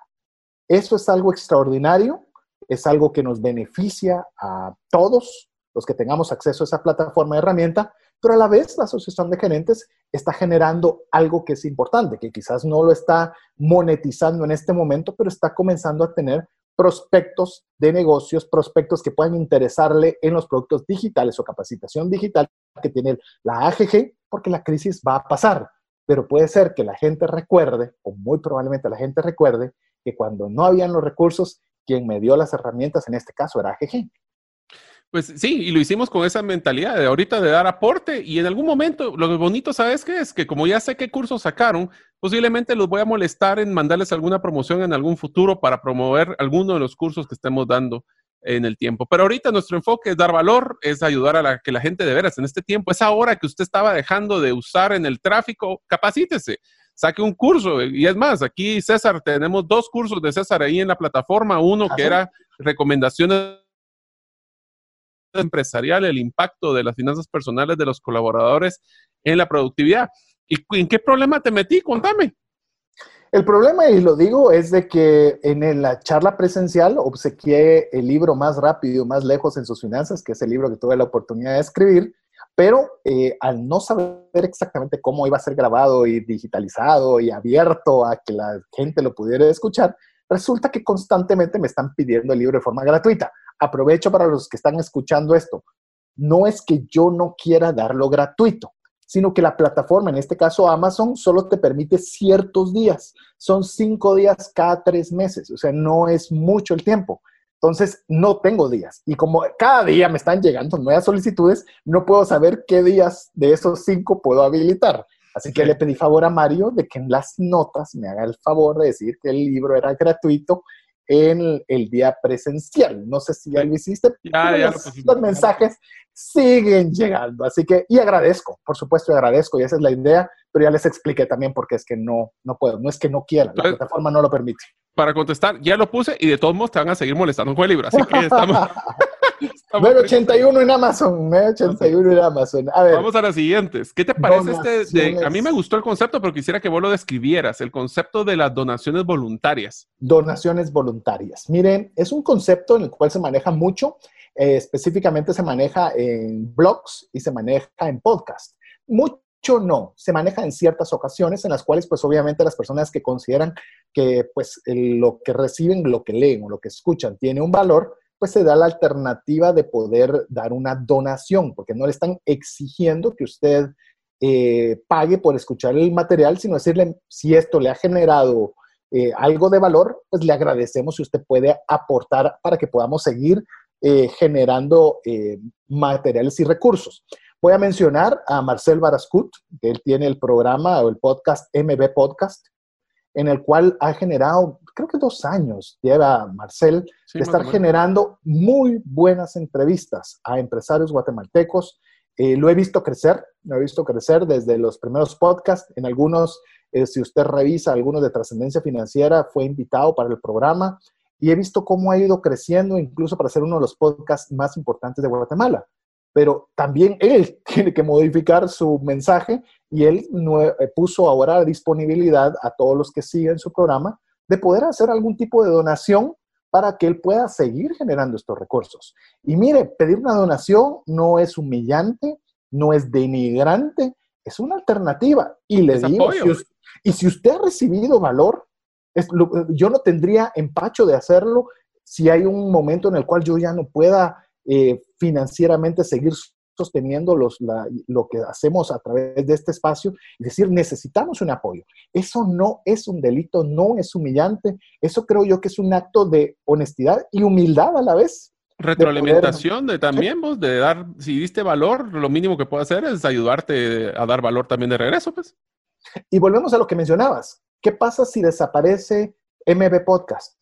Eso es algo extraordinario, es algo que nos beneficia a todos los que tengamos acceso a esa plataforma de herramienta, pero a la vez la Asociación de Gerentes está generando algo que es importante, que quizás no lo está monetizando en este momento, pero está comenzando a tener prospectos de negocios, prospectos que puedan interesarle en los productos digitales o capacitación digital que tiene la AGG, porque la crisis va a pasar. Pero puede ser que la gente recuerde, o muy probablemente la gente recuerde, que cuando no habían los recursos, quien me dio las herramientas en este caso era AGG. Pues sí, y lo hicimos con esa mentalidad de ahorita de dar aporte y en algún momento, lo bonito, ¿sabes qué es? Que como ya sé qué cursos sacaron, posiblemente los voy a molestar en mandarles alguna promoción en algún futuro para promover alguno de los cursos que estemos dando en el tiempo. Pero ahorita nuestro enfoque es dar valor, es ayudar a la, que la gente de veras en este tiempo, esa hora que usted estaba dejando de usar en el tráfico, capacítese, saque un curso. Y es más, aquí César, tenemos dos cursos de César ahí en la plataforma, uno que era recomendaciones empresarial, el impacto de las finanzas personales de los colaboradores en la productividad. ¿Y en qué problema te metí? Contame. El problema, y lo digo, es de que en la charla presencial obsequié el libro más rápido, más lejos en sus finanzas, que es el libro que tuve la oportunidad de escribir, pero eh, al no saber exactamente cómo iba a ser grabado y digitalizado y abierto a que la gente lo pudiera escuchar, resulta que constantemente me están pidiendo el libro de forma gratuita aprovecho para los que están escuchando esto. No es que yo no quiera darlo gratuito, sino que la plataforma, en este caso Amazon, solo te permite ciertos días. Son cinco días cada tres meses, o sea, no es mucho el tiempo. Entonces, no tengo días. Y como cada día me están llegando nuevas solicitudes, no puedo saber qué días de esos cinco puedo habilitar. Así que le pedí favor a Mario de que en las notas me haga el favor de decir que el libro era gratuito en el día presencial. No sé si ya lo hiciste, pero los, mensajes siguen llegando. Así que, y agradezco, por supuesto, agradezco, y esa es la idea, pero ya les expliqué también porque es que no, no puedo, no es que no quiera, la plataforma no lo permite. Para contestar, ya lo puse y de todos modos te van a seguir molestando con el libro, así que estamos... 981 en Amazon, 981 en Amazon. A ver. Vamos a las siguientes. ¿Qué te parece este? a mí me gustó el concepto, pero quisiera que vos lo describieras, el concepto de las donaciones voluntarias. Donaciones voluntarias. Miren, es un concepto en el cual se maneja mucho, eh, específicamente se maneja en blogs y se maneja en podcast. Mucho no, se maneja en ciertas ocasiones en las cuales pues obviamente las personas que consideran que pues lo que reciben, lo que leen o lo que escuchan tiene un valor, pues se da la alternativa de poder dar una donación, porque no le están exigiendo que usted eh, pague por escuchar el material, sino decirle si esto le ha generado eh, algo de valor, pues le agradecemos si usted puede aportar para que podamos seguir eh, generando materiales y recursos. Voy a mencionar a Marcel Barascut, que él tiene el programa o el podcast MB Podcast, en el cual ha generado, creo que dos años lleva Marcel de estar generando muy buenas entrevistas a empresarios guatemaltecos. Eh, lo he visto crecer, lo he visto crecer desde los primeros podcasts. En algunos, eh, si usted revisa algunos de trascendencia financiera, fue invitado para el programa y he visto cómo ha ido creciendo incluso para ser uno de los podcasts más importantes de Guatemala pero también él tiene que modificar su mensaje y él eh, puso ahora disponibilidad a todos los que siguen su programa de poder hacer algún tipo de donación para que él pueda seguir generando estos recursos. Y mire, pedir una donación no es humillante, no es denigrante, es una alternativa. Y le digo, y si usted ha recibido valor, yo no tendría empacho de hacerlo si hay un momento en el cual yo ya no pueda eh, financieramente seguir sosteniendo los, lo que hacemos a través de este espacio y decir, necesitamos un apoyo. Eso no es un delito, no es humillante. Eso creo yo que es un acto de honestidad y humildad a la vez. Retroalimentación de, también, vos, de dar, si diste valor, lo mínimo que puedo hacer es ayudarte a dar valor también de regreso, pues. Y volvemos a lo que mencionabas. ¿Qué pasa si desaparece MB Podcast?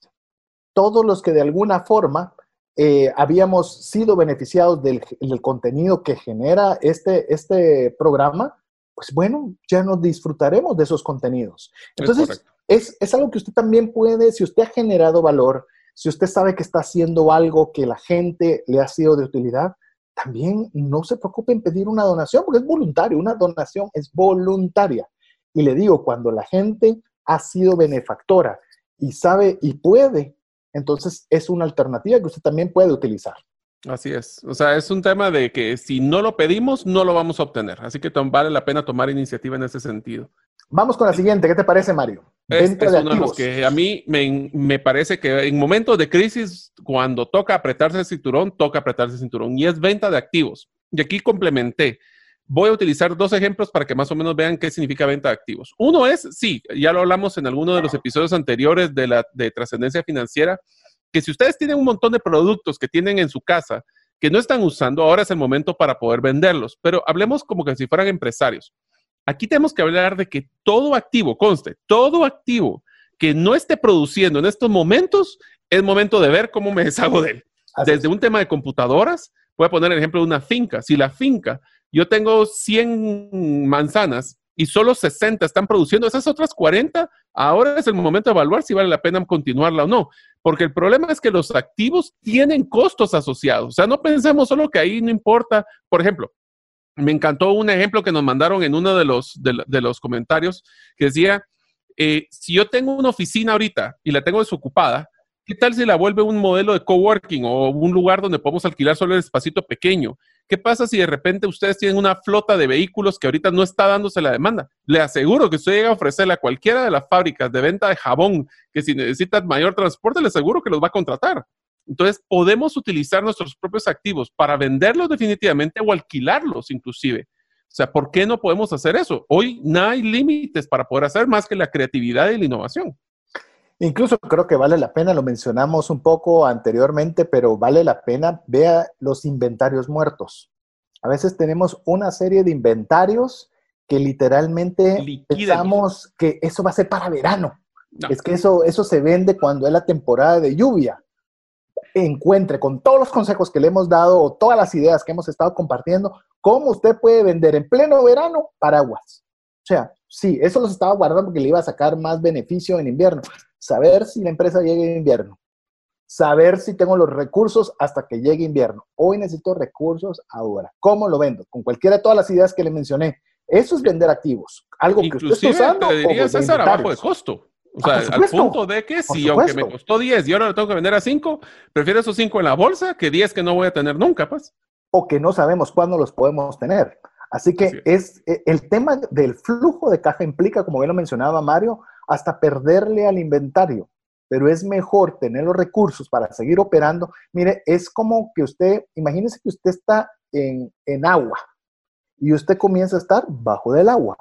Todos los que de alguna forma eh, habíamos sido beneficiados del, contenido que genera este, este programa, pues bueno, ya nos disfrutaremos de esos contenidos. Entonces, es, es, algo que usted también puede, si usted ha generado valor, si usted sabe que está haciendo algo que la gente le ha sido de utilidad, también no se preocupe en pedir una donación, porque es voluntario, una donación es voluntaria. Y le digo, cuando la gente ha sido benefactora y sabe y puede entonces es una alternativa que usted también puede utilizar. Así es. O sea, es un tema de que si no lo pedimos, no lo vamos a obtener. Así que vale la pena tomar iniciativa en ese sentido. Vamos con la siguiente. ¿Qué te parece, Mario? Es, uno de los que a mí me, me, parece que en momentos de crisis, cuando toca apretarse el cinturón, toca apretarse el cinturón. Y es venta de activos. Y aquí complementé. Voy a utilizar dos ejemplos para que más o menos vean qué significa venta de activos. Uno es, sí, ya lo hablamos en alguno de los episodios anteriores de la de trascendencia financiera, que si ustedes tienen un montón de productos que tienen en su casa que no están usando, ahora es el momento para poder venderlos. Pero hablemos como que si fueran empresarios. Aquí tenemos que hablar de que todo activo, conste, todo activo que no esté produciendo en estos momentos, es momento de ver cómo me deshago de él. Desde un tema de computadoras, voy a poner el ejemplo de una finca. Si la finca yo tengo 100 manzanas y solo 60 están produciendo, esas otras 40, ahora es el momento de evaluar si vale la pena continuarla o no. Porque el problema es que los activos tienen costos asociados. O sea, no pensemos solo que ahí no importa. Por ejemplo, me encantó un ejemplo que nos mandaron en uno de los, de, los comentarios que decía, eh, si yo tengo una oficina ahorita y la tengo desocupada, ¿qué tal si la vuelve un modelo de coworking o un lugar donde podemos alquilar solo el espacito pequeño? ¿Qué pasa si de repente ustedes tienen una flota de vehículos que ahorita no está dándose la demanda? Le aseguro que usted llega a ofrecerle a cualquiera de las fábricas de venta de jabón que si necesitan mayor transporte, le aseguro que los va a contratar. Entonces, podemos utilizar nuestros propios activos para venderlos definitivamente o alquilarlos inclusive. O sea, ¿por qué no podemos hacer eso? Hoy no hay límites para poder hacer más que la creatividad y la innovación. Incluso creo que vale la pena, lo mencionamos un poco anteriormente, pero vale la pena, vea los inventarios muertos. A veces tenemos una serie de inventarios que literalmente pensamos que eso va a ser para verano. Es que eso, eso se vende cuando es la temporada de lluvia. Encuentre con todos los consejos que le hemos dado o todas las ideas que hemos estado compartiendo, cómo usted puede vender en pleno verano paraguas. O sea, sí, eso los estaba guardando porque le iba a sacar más beneficio en invierno, saber si la empresa llega en invierno, saber si tengo los recursos hasta que llegue invierno. Hoy necesito recursos ahora. ¿Cómo lo vendo? Con cualquiera de todas las ideas que le mencioné. Eso es vender activos. Algo que usted está usando. Te diría, César, abajo de costo. O sea, al punto de que si aunque me costó 10 y ahora lo tengo que vender a 5, prefiero esos 5 en la bolsa que 10 que no voy a tener nunca, pues. O que no sabemos cuándo los podemos tener. Así que es e, el tema del flujo de caja implica, como bien lo mencionaba Mario, hasta perderle al inventario, pero es mejor tener los recursos para seguir operando. Mire, es como que usted, imagínese que usted está en, agua y usted comienza a estar bajo del agua.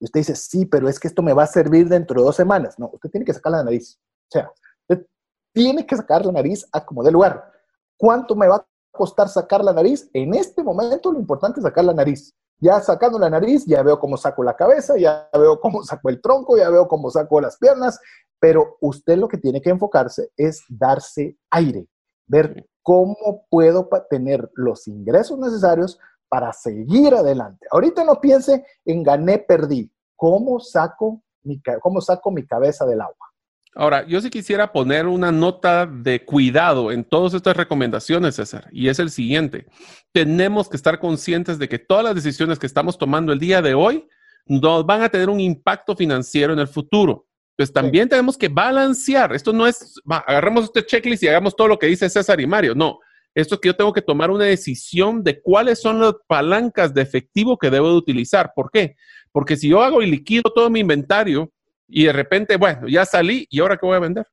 Y usted dice, sí, pero es que esto me va a servir dentro de dos semanas. No, usted tiene que sacar la nariz. O sea, usted tiene que sacar la nariz a como de lugar. ¿Cuánto me va a costar sacar la nariz? En este momento lo importante es sacar la nariz. Ya sacando la nariz, ya veo cómo saco la cabeza, ya veo cómo saco el tronco, ya veo cómo saco las piernas, pero usted lo que tiene que enfocarse es darse aire, ver cómo puedo tener los ingresos necesarios para seguir adelante. Ahorita no piense en gané, perdí. ¿Cómo saco mi, cómo saco mi cabeza del agua? Ahora, yo sí quisiera poner una nota de cuidado en todas estas recomendaciones, César, y es el siguiente. Tenemos que estar conscientes de que todas las decisiones que estamos tomando el día de hoy nos van a tener un impacto financiero en el futuro. Pues también tenemos que balancear. Esto no es, agarramos este checklist y hagamos todo lo que dice César y Mario. No, esto es que yo tengo que tomar una decisión de cuáles son las palancas de efectivo que debo de utilizar. ¿Por qué? Porque si yo hago y liquido todo mi inventario, y de repente, bueno, ya salí y ahora qué voy a vender.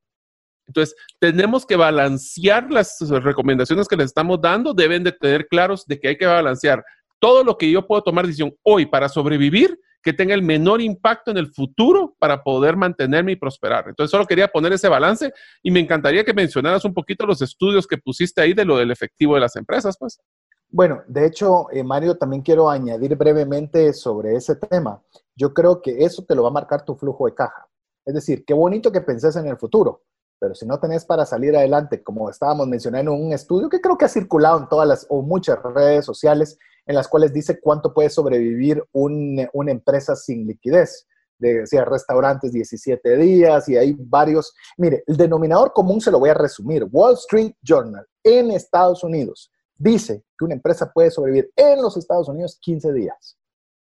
Entonces, tenemos que balancear las recomendaciones que les estamos dando, deben de tener claros de que hay que balancear todo lo que yo puedo tomar decisión hoy para sobrevivir, que tenga el menor impacto en el futuro para poder mantenerme y prosperar. Entonces, solo quería poner ese balance y me encantaría que mencionaras un poquito los estudios que pusiste ahí de lo del efectivo de las empresas, pues. Bueno, de hecho, eh, Mario, también quiero añadir brevemente sobre ese tema. Yo creo que eso te lo va a marcar tu flujo de caja. Es decir, qué bonito que penses en el futuro, pero si no tenés para salir adelante, como estábamos mencionando en un estudio que creo que ha circulado en todas las o muchas redes sociales, en las cuales dice cuánto puede sobrevivir una empresa sin liquidez. Decía restaurantes 17 días y hay varios. Mire, el denominador común se lo voy a resumir. Wall Street Journal en Estados Unidos dice que una empresa puede sobrevivir en los Estados Unidos 15 días.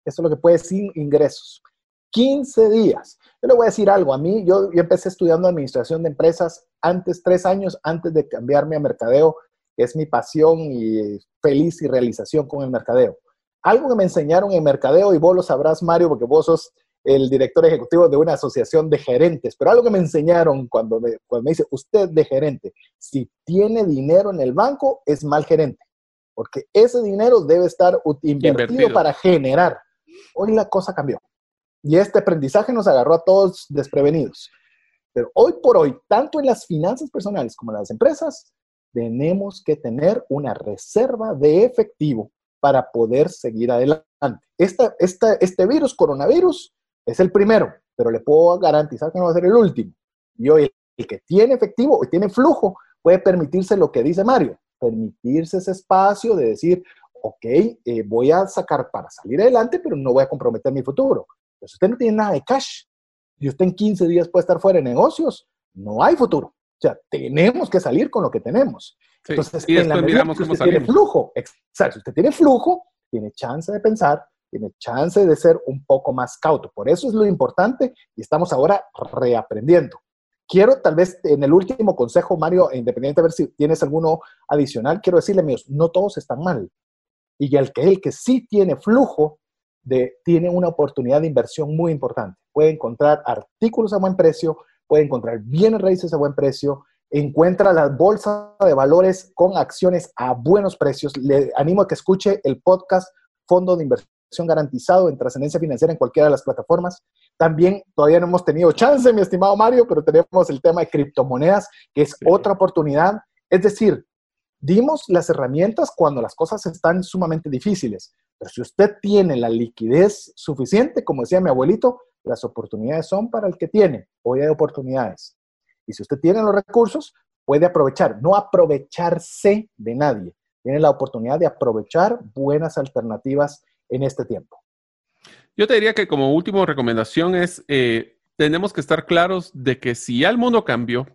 Eso es lo que puede sin ingresos. 15 días. Yo le voy a decir algo. A mí, yo, empecé estudiando administración de empresas antes, tres años antes de cambiarme a mercadeo, es mi pasión y feliz y realización con el mercadeo. Algo que me enseñaron en mercadeo, y vos lo sabrás, Mario, porque vos sos el director ejecutivo de una asociación de gerentes, pero algo que me enseñaron cuando me, cuando me dice, usted de gerente, si tiene dinero en el banco, es mal gerente, porque ese dinero debe estar invertido, para generar. Hoy la cosa cambió y este aprendizaje nos agarró a todos desprevenidos. Pero hoy por hoy, tanto en las finanzas personales como en las empresas, tenemos que tener una reserva de efectivo para poder seguir adelante. Esta, esta, este virus, coronavirus, es el primero, pero le puedo garantizar que no va a ser el último. Y hoy el que tiene efectivo y tiene flujo puede permitirse lo que dice Mario, permitirse ese espacio de decir, ok, eh, voy a sacar para salir adelante, pero no voy a comprometer mi futuro. Pues usted no tiene nada de cash y usted en 15 días puede estar fuera de negocios, no hay futuro. O sea, tenemos que salir con lo que tenemos. Entonces, y en la miramos que usted tiene flujo, exacto, usted tiene flujo, tiene chance de pensar, tiene chance de ser un poco más cauto. Por eso es lo importante y estamos ahora reaprendiendo. Quiero tal vez en el último consejo, Mario, independiente de ver si tienes alguno adicional, quiero decirle, amigos, no todos están mal. Y el que, el que sí tiene flujo, tiene una oportunidad de inversión muy importante. Puede encontrar artículos a buen precio, puede encontrar bienes raíces a buen precio, encuentra la bolsa de valores con acciones a buenos precios. Le animo a que escuche el podcast Fondo de Inversión garantizado en trascendencia financiera en cualquiera de las plataformas. También todavía no hemos tenido chance, mi estimado Mario, pero tenemos el tema de criptomonedas, que es otra oportunidad. Es decir, dimos las herramientas cuando las cosas están sumamente difíciles, pero si usted tiene la liquidez suficiente, como decía mi abuelito, las oportunidades son para el que tiene. Hoy hay oportunidades. Y si usted tiene los recursos, puede aprovechar, no aprovecharse de nadie. Tiene la oportunidad de aprovechar buenas alternativas en este tiempo. Yo te diría que como última recomendación es, eh, tenemos que estar claros de que si ya el mundo cambió,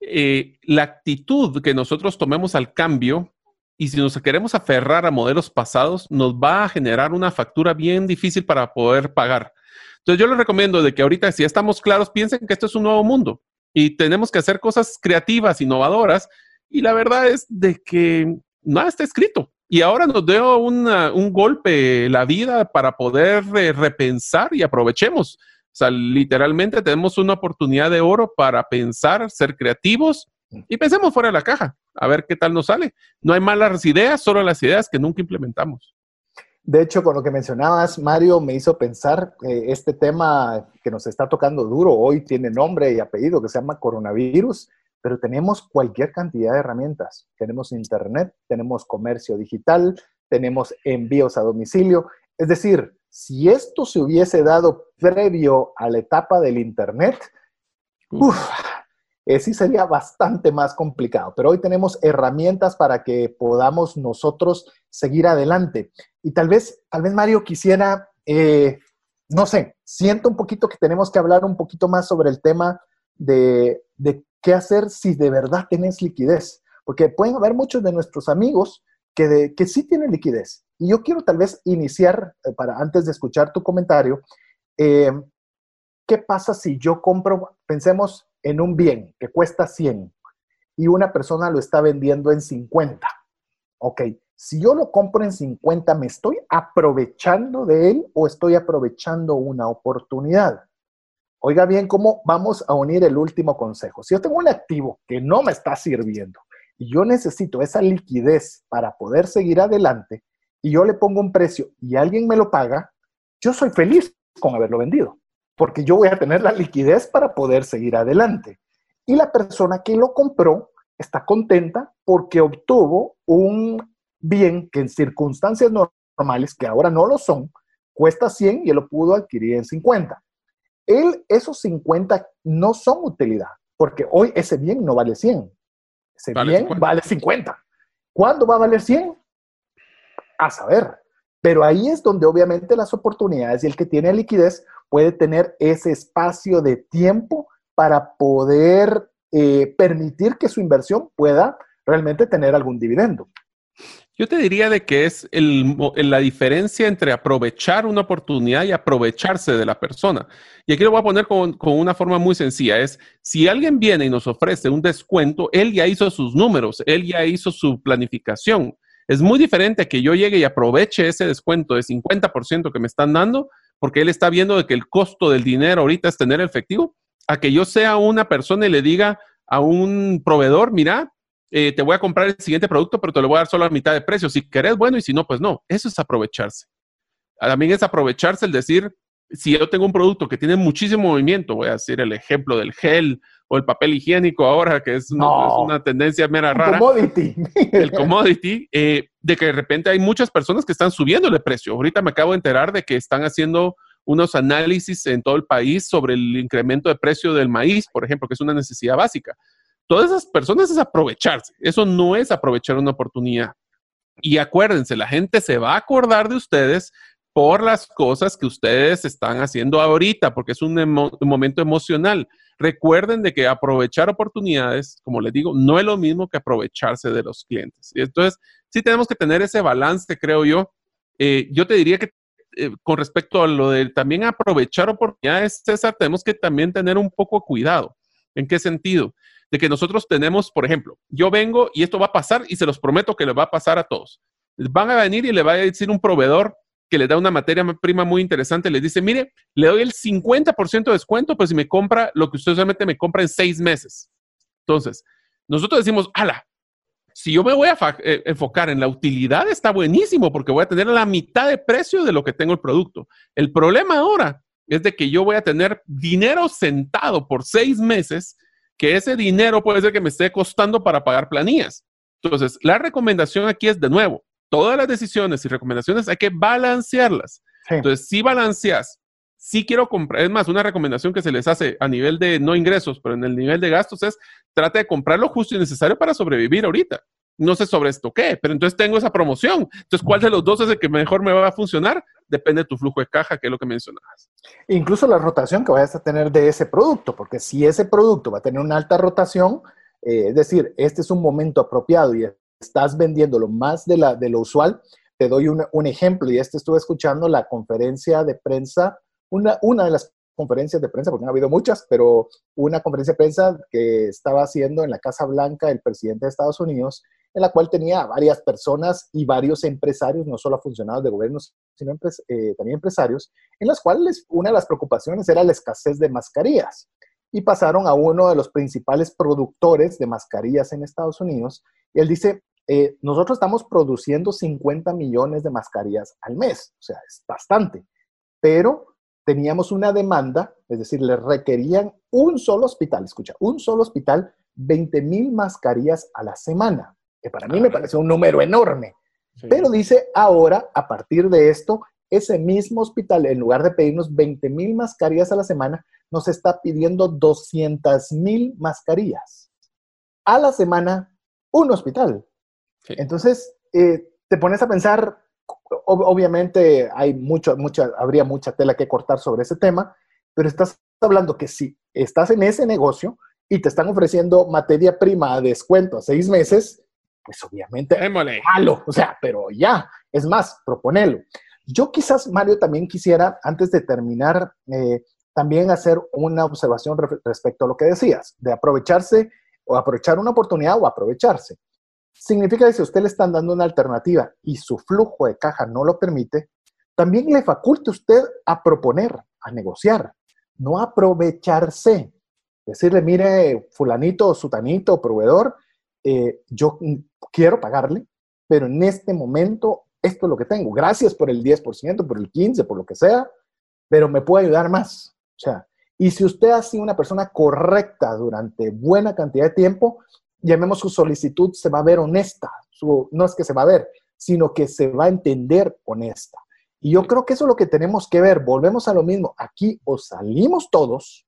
eh, la actitud que nosotros tomemos al cambio y si nos queremos aferrar a modelos pasados, nos va a generar una factura bien difícil para poder pagar. Entonces yo les recomiendo de que ahorita, si estamos claros, piensen que esto es un nuevo mundo y tenemos que hacer cosas creativas, innovadoras. Y la verdad es de que nada está escrito. Y ahora nos dio un golpe la vida para poder eh, repensar y aprovechemos. O sea, literalmente tenemos una oportunidad de oro para pensar, ser creativos y pensemos fuera de la caja, a ver qué tal nos sale. No hay malas ideas, solo las ideas que nunca implementamos. De hecho, con lo que mencionabas, Mario, me hizo pensar que este tema que nos está tocando duro hoy tiene nombre y apellido, que se llama coronavirus, pero tenemos cualquier cantidad de herramientas. Tenemos internet, tenemos comercio digital, tenemos envíos a domicilio. Es decir, si esto se hubiese dado previo a la etapa del internet, uf, eh, sí sería bastante más complicado. Pero hoy tenemos herramientas para que podamos nosotros seguir adelante. Y tal vez, tal vez Mario quisiera, eh, no sé, siento un poquito que tenemos que hablar un poquito más sobre el tema de, qué hacer si de verdad tenés liquidez. Porque pueden haber muchos de nuestros amigos que, que sí tienen liquidez. Y yo quiero tal vez iniciar, eh, para antes de escuchar tu comentario, ¿qué pasa si yo compro, pensemos, en un bien que cuesta 100 y una persona lo está vendiendo en 50. Ok, si yo lo compro en 50, ¿me estoy aprovechando de él o estoy aprovechando una oportunidad? Oiga bien cómo vamos a unir el último consejo. Si yo tengo un activo que no me está sirviendo y yo necesito esa liquidez para poder seguir adelante y yo le pongo un precio y alguien me lo paga, yo soy feliz con haberlo vendido porque yo voy a tener la liquidez para poder seguir adelante. Y la persona que lo compró está contenta porque obtuvo un bien que en circunstancias normales, que ahora no lo son, cuesta 100 y él lo pudo adquirir en 50. Él, esos 50 no son utilidad, porque hoy ese bien no vale 100. Ese bien vale 50. ¿Cuándo va a valer 100? A saber. Pero ahí es donde obviamente las oportunidades y el que tiene liquidez puede tener ese espacio de tiempo para poder eh, permitir que su inversión pueda realmente tener algún dividendo. Yo te diría de que es la diferencia entre aprovechar una oportunidad y aprovecharse de la persona. Y aquí lo voy a poner con, una forma muy sencilla. Es, si alguien viene y nos ofrece un descuento, él ya hizo sus números, él ya hizo su planificación. Es muy diferente que yo llegue y aproveche ese descuento de 50% que me están dando, porque él está viendo de que el costo del dinero ahorita es tener efectivo, a que yo sea una persona y le diga a un proveedor, mira, eh, te voy a comprar el siguiente producto, pero te lo voy a dar solo a mitad de precio. Si querés, bueno, y si no, pues no. Eso es aprovecharse. También es aprovecharse el decir, si yo tengo un producto que tiene muchísimo movimiento, voy a decir el ejemplo del gel o el papel higiénico ahora, que es, una, tendencia mera rara. Commodity. El commodity, eh, de que de repente hay muchas personas que están subiéndole precio. Ahorita me acabo de enterar de que están haciendo unos análisis en todo el país sobre el incremento de precio del maíz, por ejemplo, que es una necesidad básica. Todas esas personas es aprovecharse. Eso no es aprovechar una oportunidad. Y acuérdense, la gente se va a acordar de ustedes por las cosas que ustedes están haciendo ahorita, porque es un, momento emocional. Recuerden de que aprovechar oportunidades, como les digo, no es lo mismo que aprovecharse de los clientes. Y entonces, sí tenemos que tener ese balance, creo yo. Eh, yo te diría que eh, con respecto a lo de también aprovechar oportunidades, César, tenemos que también tener un poco cuidado. ¿En qué sentido? De que nosotros tenemos, por ejemplo, yo vengo y esto va a pasar y se los prometo que le va a pasar a todos. Van a venir y le va a decir un proveedor, que le da una materia prima muy interesante, le dice, mire, le doy el 50% de descuento, pues si me compra lo que usted solamente me compra en seis meses. Entonces, nosotros decimos, ala, si yo me voy a eh, enfocar en la utilidad, está buenísimo porque voy a tener la mitad de precio de lo que tengo el producto. El problema ahora es de que yo voy a tener dinero sentado por seis meses, que ese dinero puede ser que me esté costando para pagar planillas. Entonces, la recomendación aquí es de nuevo, todas las decisiones y recomendaciones hay que balancearlas. Entonces, si balanceas, si quiero comprar, es más, una recomendación que se les hace a nivel de no ingresos, pero en el nivel de gastos es, trate de comprar lo justo y necesario para sobrevivir ahorita. No sé sobre esto qué, pero entonces tengo esa promoción. Entonces, ¿cuál de los dos es el que mejor me va a funcionar? Depende de tu flujo de caja, que es lo que mencionabas. Incluso la rotación que vayas a tener de ese producto, porque si ese producto va a tener una alta rotación, eh, es decir, este es un momento apropiado y estás vendiéndolo más de, la, de lo usual, te doy un, ejemplo y este estuve escuchando la conferencia de prensa, una, una de las conferencias de prensa, porque no ha habido muchas, pero una conferencia de prensa que estaba haciendo en la Casa Blanca el presidente de Estados Unidos, en la cual tenía varias personas y varios empresarios, no solo funcionarios de gobiernos, sino eh, también empresarios, en las cuales una de las preocupaciones era la escasez de mascarillas. Y pasaron a uno de los principales productores de mascarillas en Estados Unidos, y él dice, eh, nosotros estamos produciendo 50 millones de mascarillas al mes, o sea, es bastante, pero teníamos una demanda, es decir, le requerían un solo hospital, escucha, un solo hospital 20 mil mascarillas a la semana, que para mí me parece un número enorme. Pero dice, ahora, a partir de esto, ese mismo hospital, en lugar de pedirnos 20 mil mascarillas a la semana, nos está pidiendo 200 mil mascarillas. A la semana, un hospital. Entonces, eh, te pones a pensar, obviamente hay mucho, mucha, habría mucha tela que cortar sobre ese tema, pero estás hablando que si estás en ese negocio y te están ofreciendo materia prima a descuento a seis meses, pues obviamente malo, o sea, pero ya, es más, proponelo. Yo quizás, Mario, también quisiera, antes de terminar, eh, también hacer una observación respecto a lo que decías, de aprovecharse o aprovechar una oportunidad o aprovecharse. Significa que si usted le están dando una alternativa y su flujo de caja no lo permite, también le faculte usted a proponer, a negociar, no aprovecharse. Decirle, mire, fulanito, sutanito, proveedor, eh, yo quiero pagarle, pero en este momento esto es lo que tengo. Gracias por el 10%, por el 15%, por lo que sea, pero me puede ayudar más. O sea, y si usted ha sido una persona correcta durante buena cantidad de tiempo, llamemos su solicitud, se va a ver honesta. no es que se va a ver, sino que se va a entender honesta. Y yo creo que eso es lo que tenemos que ver. Volvemos a lo mismo. Aquí o salimos todos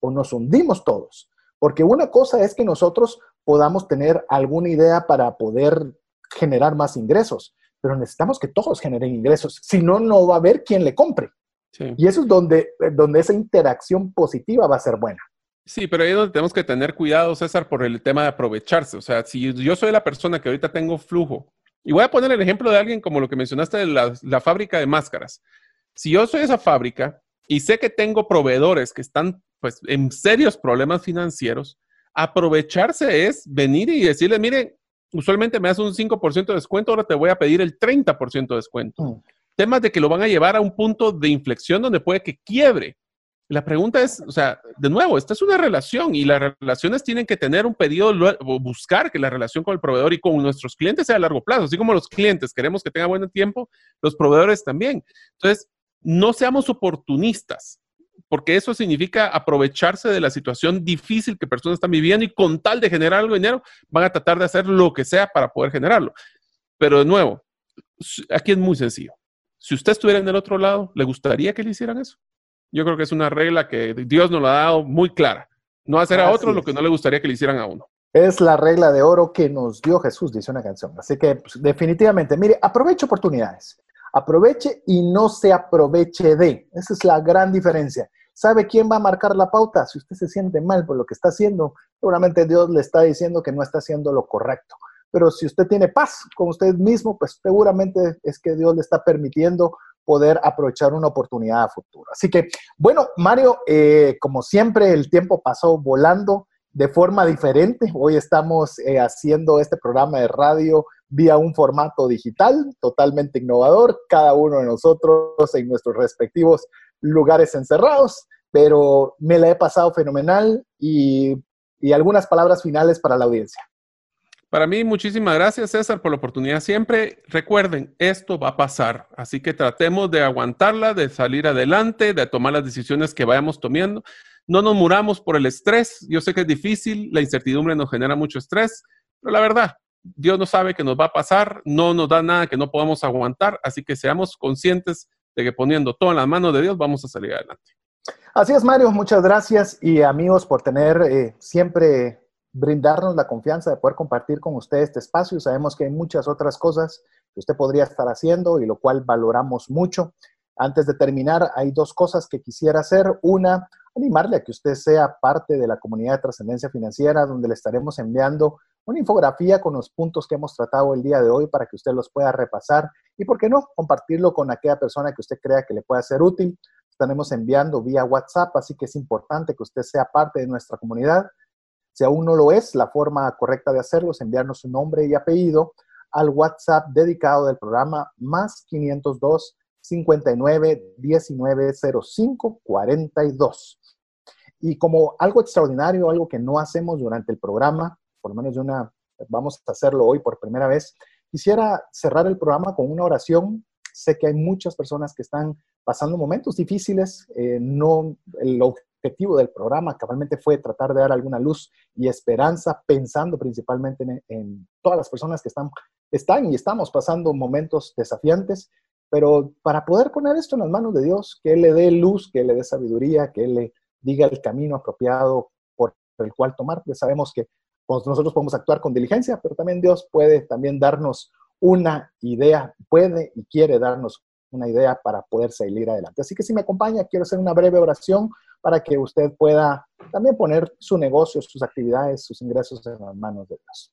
o nos hundimos todos. Porque una cosa es que nosotros podamos tener alguna idea para poder generar más ingresos, pero necesitamos que todos generen ingresos. Si no, no va a haber quien le compre. Y eso es donde, donde esa interacción positiva va a ser buena. Sí, pero ahí es donde tenemos que tener cuidado, César, por el tema de aprovecharse. O sea, si yo soy la persona que ahorita tengo flujo, y voy a poner el ejemplo de alguien como lo que mencionaste de la, fábrica de máscaras. Si yo soy esa fábrica y sé que tengo proveedores que están pues en serios problemas financieros, aprovecharse es venir y decirle, mire, usualmente me das un 5% de descuento, ahora te voy a pedir el 30% de descuento. Mm. Temas de que lo van a llevar a un punto de inflexión donde puede que quiebre. La pregunta es, o sea, de nuevo, esta es una relación y las relaciones tienen que tener un pedido o buscar que la relación con el proveedor y con nuestros clientes sea a largo plazo. Así como los clientes queremos que tenga buen tiempo, los proveedores también. Entonces, no seamos oportunistas, porque eso significa aprovecharse de la situación difícil que personas están viviendo y con tal de generar algo de dinero, van a tratar de hacer lo que sea para poder generarlo. Pero de nuevo, aquí es muy sencillo. Si usted estuviera en el otro lado, ¿le gustaría que le hicieran eso? Yo creo que es una regla que Dios nos lo ha dado muy clara. No hacer a otro lo que no le gustaría que le hicieran a uno. Es la regla de oro que nos dio Jesús, dice una canción. Así que pues, definitivamente, mire, aproveche oportunidades. Aproveche y no se aproveche de. Esa es la gran diferencia. ¿Sabe quién va a marcar la pauta? Si usted se siente mal por lo que está haciendo, seguramente Dios le está diciendo que no está haciendo lo correcto. Pero si usted tiene paz con usted mismo, pues seguramente es que Dios le está permitiendo poder aprovechar una oportunidad a futuro. Así que, bueno, Mario, eh, como siempre, el tiempo pasó volando de forma diferente. Hoy estamos eh, haciendo este programa de radio vía un formato digital totalmente innovador, cada uno de nosotros en nuestros respectivos lugares encerrados, pero me la he pasado fenomenal y, y algunas palabras finales para la audiencia. Para mí, muchísimas gracias, César, por la oportunidad siempre. Recuerden, esto va a pasar, así que tratemos de aguantarla, de salir adelante, de tomar las decisiones que vayamos tomando. No nos muramos por el estrés. Yo sé que es difícil, la incertidumbre nos genera mucho estrés, pero la verdad, Dios no sabe qué nos va a pasar, no nos da nada que no podamos aguantar, así que seamos conscientes que poniendo todo en las manos de Dios vamos a salir adelante. Así es, Mario, muchas gracias y amigos por tener eh, siempre brindarnos la confianza de poder compartir con usted este espacio. Sabemos que hay muchas otras cosas que usted podría estar haciendo y lo cual valoramos mucho. Antes de terminar, hay dos cosas que quisiera hacer. Una, animarle a que usted sea parte de la comunidad de trascendencia financiera, donde le estaremos enviando una infografía con los puntos que hemos tratado el día de hoy para que usted los pueda repasar y, ¿por qué no?, compartirlo con aquella persona que usted crea que le pueda ser útil. Estaremos enviando vía WhatsApp, así que es importante que usted sea parte de nuestra comunidad. Si aún no lo es, la forma correcta de hacerlo es enviarnos su nombre y apellido al WhatsApp dedicado del programa más 502 59 19 05 42. Y como algo extraordinario, algo que no hacemos durante el programa, por lo menos de una, vamos a hacerlo hoy por primera vez, quisiera cerrar el programa con una oración. Sé que hay muchas personas que están pasando momentos difíciles. Eh, no, el objetivo del programa cabalmente fue tratar de dar alguna luz y esperanza, pensando principalmente en, todas las personas que están, están y estamos pasando momentos desafiantes, pero para poder poner esto en las manos de Dios, que Él le dé luz, que Él le dé sabiduría, que Él le diga el camino apropiado por el cual tomar, pues sabemos que nosotros podemos actuar con diligencia, pero también Dios puede también darnos una idea, puede y quiere darnos una idea para poder salir adelante. Así que si me acompaña, quiero hacer una breve oración para que usted pueda también poner su negocio, sus actividades, sus ingresos en las manos de Dios.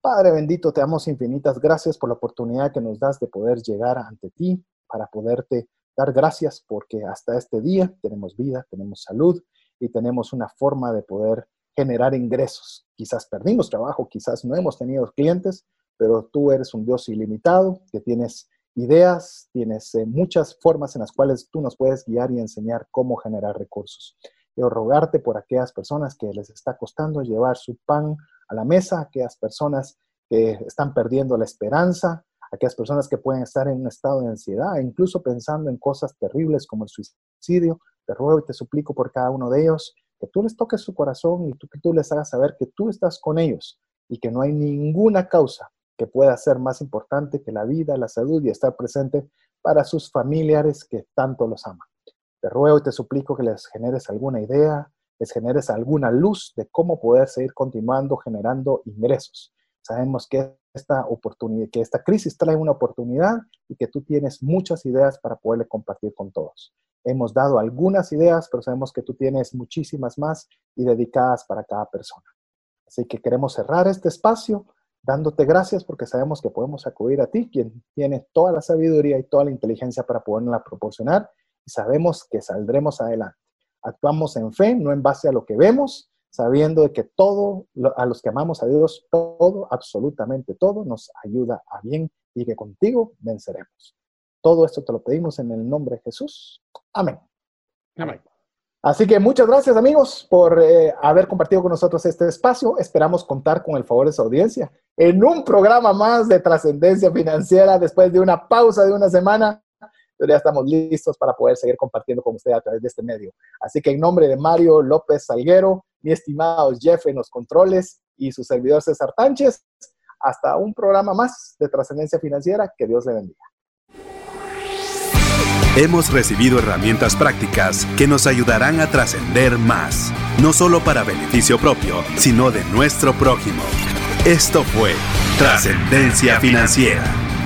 Padre bendito, te damos infinitas gracias por la oportunidad que nos das de poder llegar ante ti para poderte dar gracias porque hasta este día tenemos vida, tenemos salud y tenemos una forma de poder generar ingresos. Quizás perdimos trabajo, quizás no hemos tenido clientes, pero tú eres un Dios ilimitado, que tienes ideas, tienes eh, muchas formas en las cuales tú nos puedes guiar y enseñar cómo generar recursos. Quiero rogarte por aquellas personas que les está costando llevar su pan a la mesa, aquellas personas que están perdiendo la esperanza, aquellas personas que pueden estar en un estado de ansiedad, incluso pensando en cosas terribles como el suicidio. Te ruego y te suplico por cada uno de ellos que tú les toques su corazón y tú, que tú les hagas saber que tú estás con ellos y que no hay ninguna causa que pueda ser más importante que la vida, la salud y estar presente para sus familiares que tanto los aman. Te ruego y te suplico que les generes alguna idea, les generes alguna luz de cómo poder seguir continuando generando ingresos. Sabemos que esta oportunidad, que esta crisis trae una oportunidad y que tú tienes muchas ideas para poderle compartir con todos. Hemos dado algunas ideas, pero sabemos que tú tienes muchísimas más y dedicadas para cada persona. Así que queremos cerrar este espacio dándote gracias porque sabemos que podemos acudir a ti, quien tiene toda la sabiduría y toda la inteligencia para poderla proporcionar, y sabemos que saldremos adelante. Actuamos en fe, no en base a lo que vemos, sabiendo de que todo, a los que amamos a Dios, todo, absolutamente todo, nos ayuda a bien y que contigo venceremos. Todo esto te lo pedimos en el nombre de Jesús. Amén. Amén. Así que muchas gracias amigos por eh, haber compartido con nosotros este espacio. Esperamos contar con el favor de su audiencia en un programa más de trascendencia financiera después de una pausa de una semana. Pero ya estamos listos para poder seguir compartiendo con usted a través de este medio. Así que en nombre de Mario López Salguero, mi estimado Jeff en los controles y su servidor César Tánchez, hasta un programa más de trascendencia financiera. Que Dios le bendiga. Hemos recibido herramientas prácticas que nos ayudarán a trascender más, no solo para beneficio propio, sino de nuestro prójimo. Esto fue Trascendencia Financiera,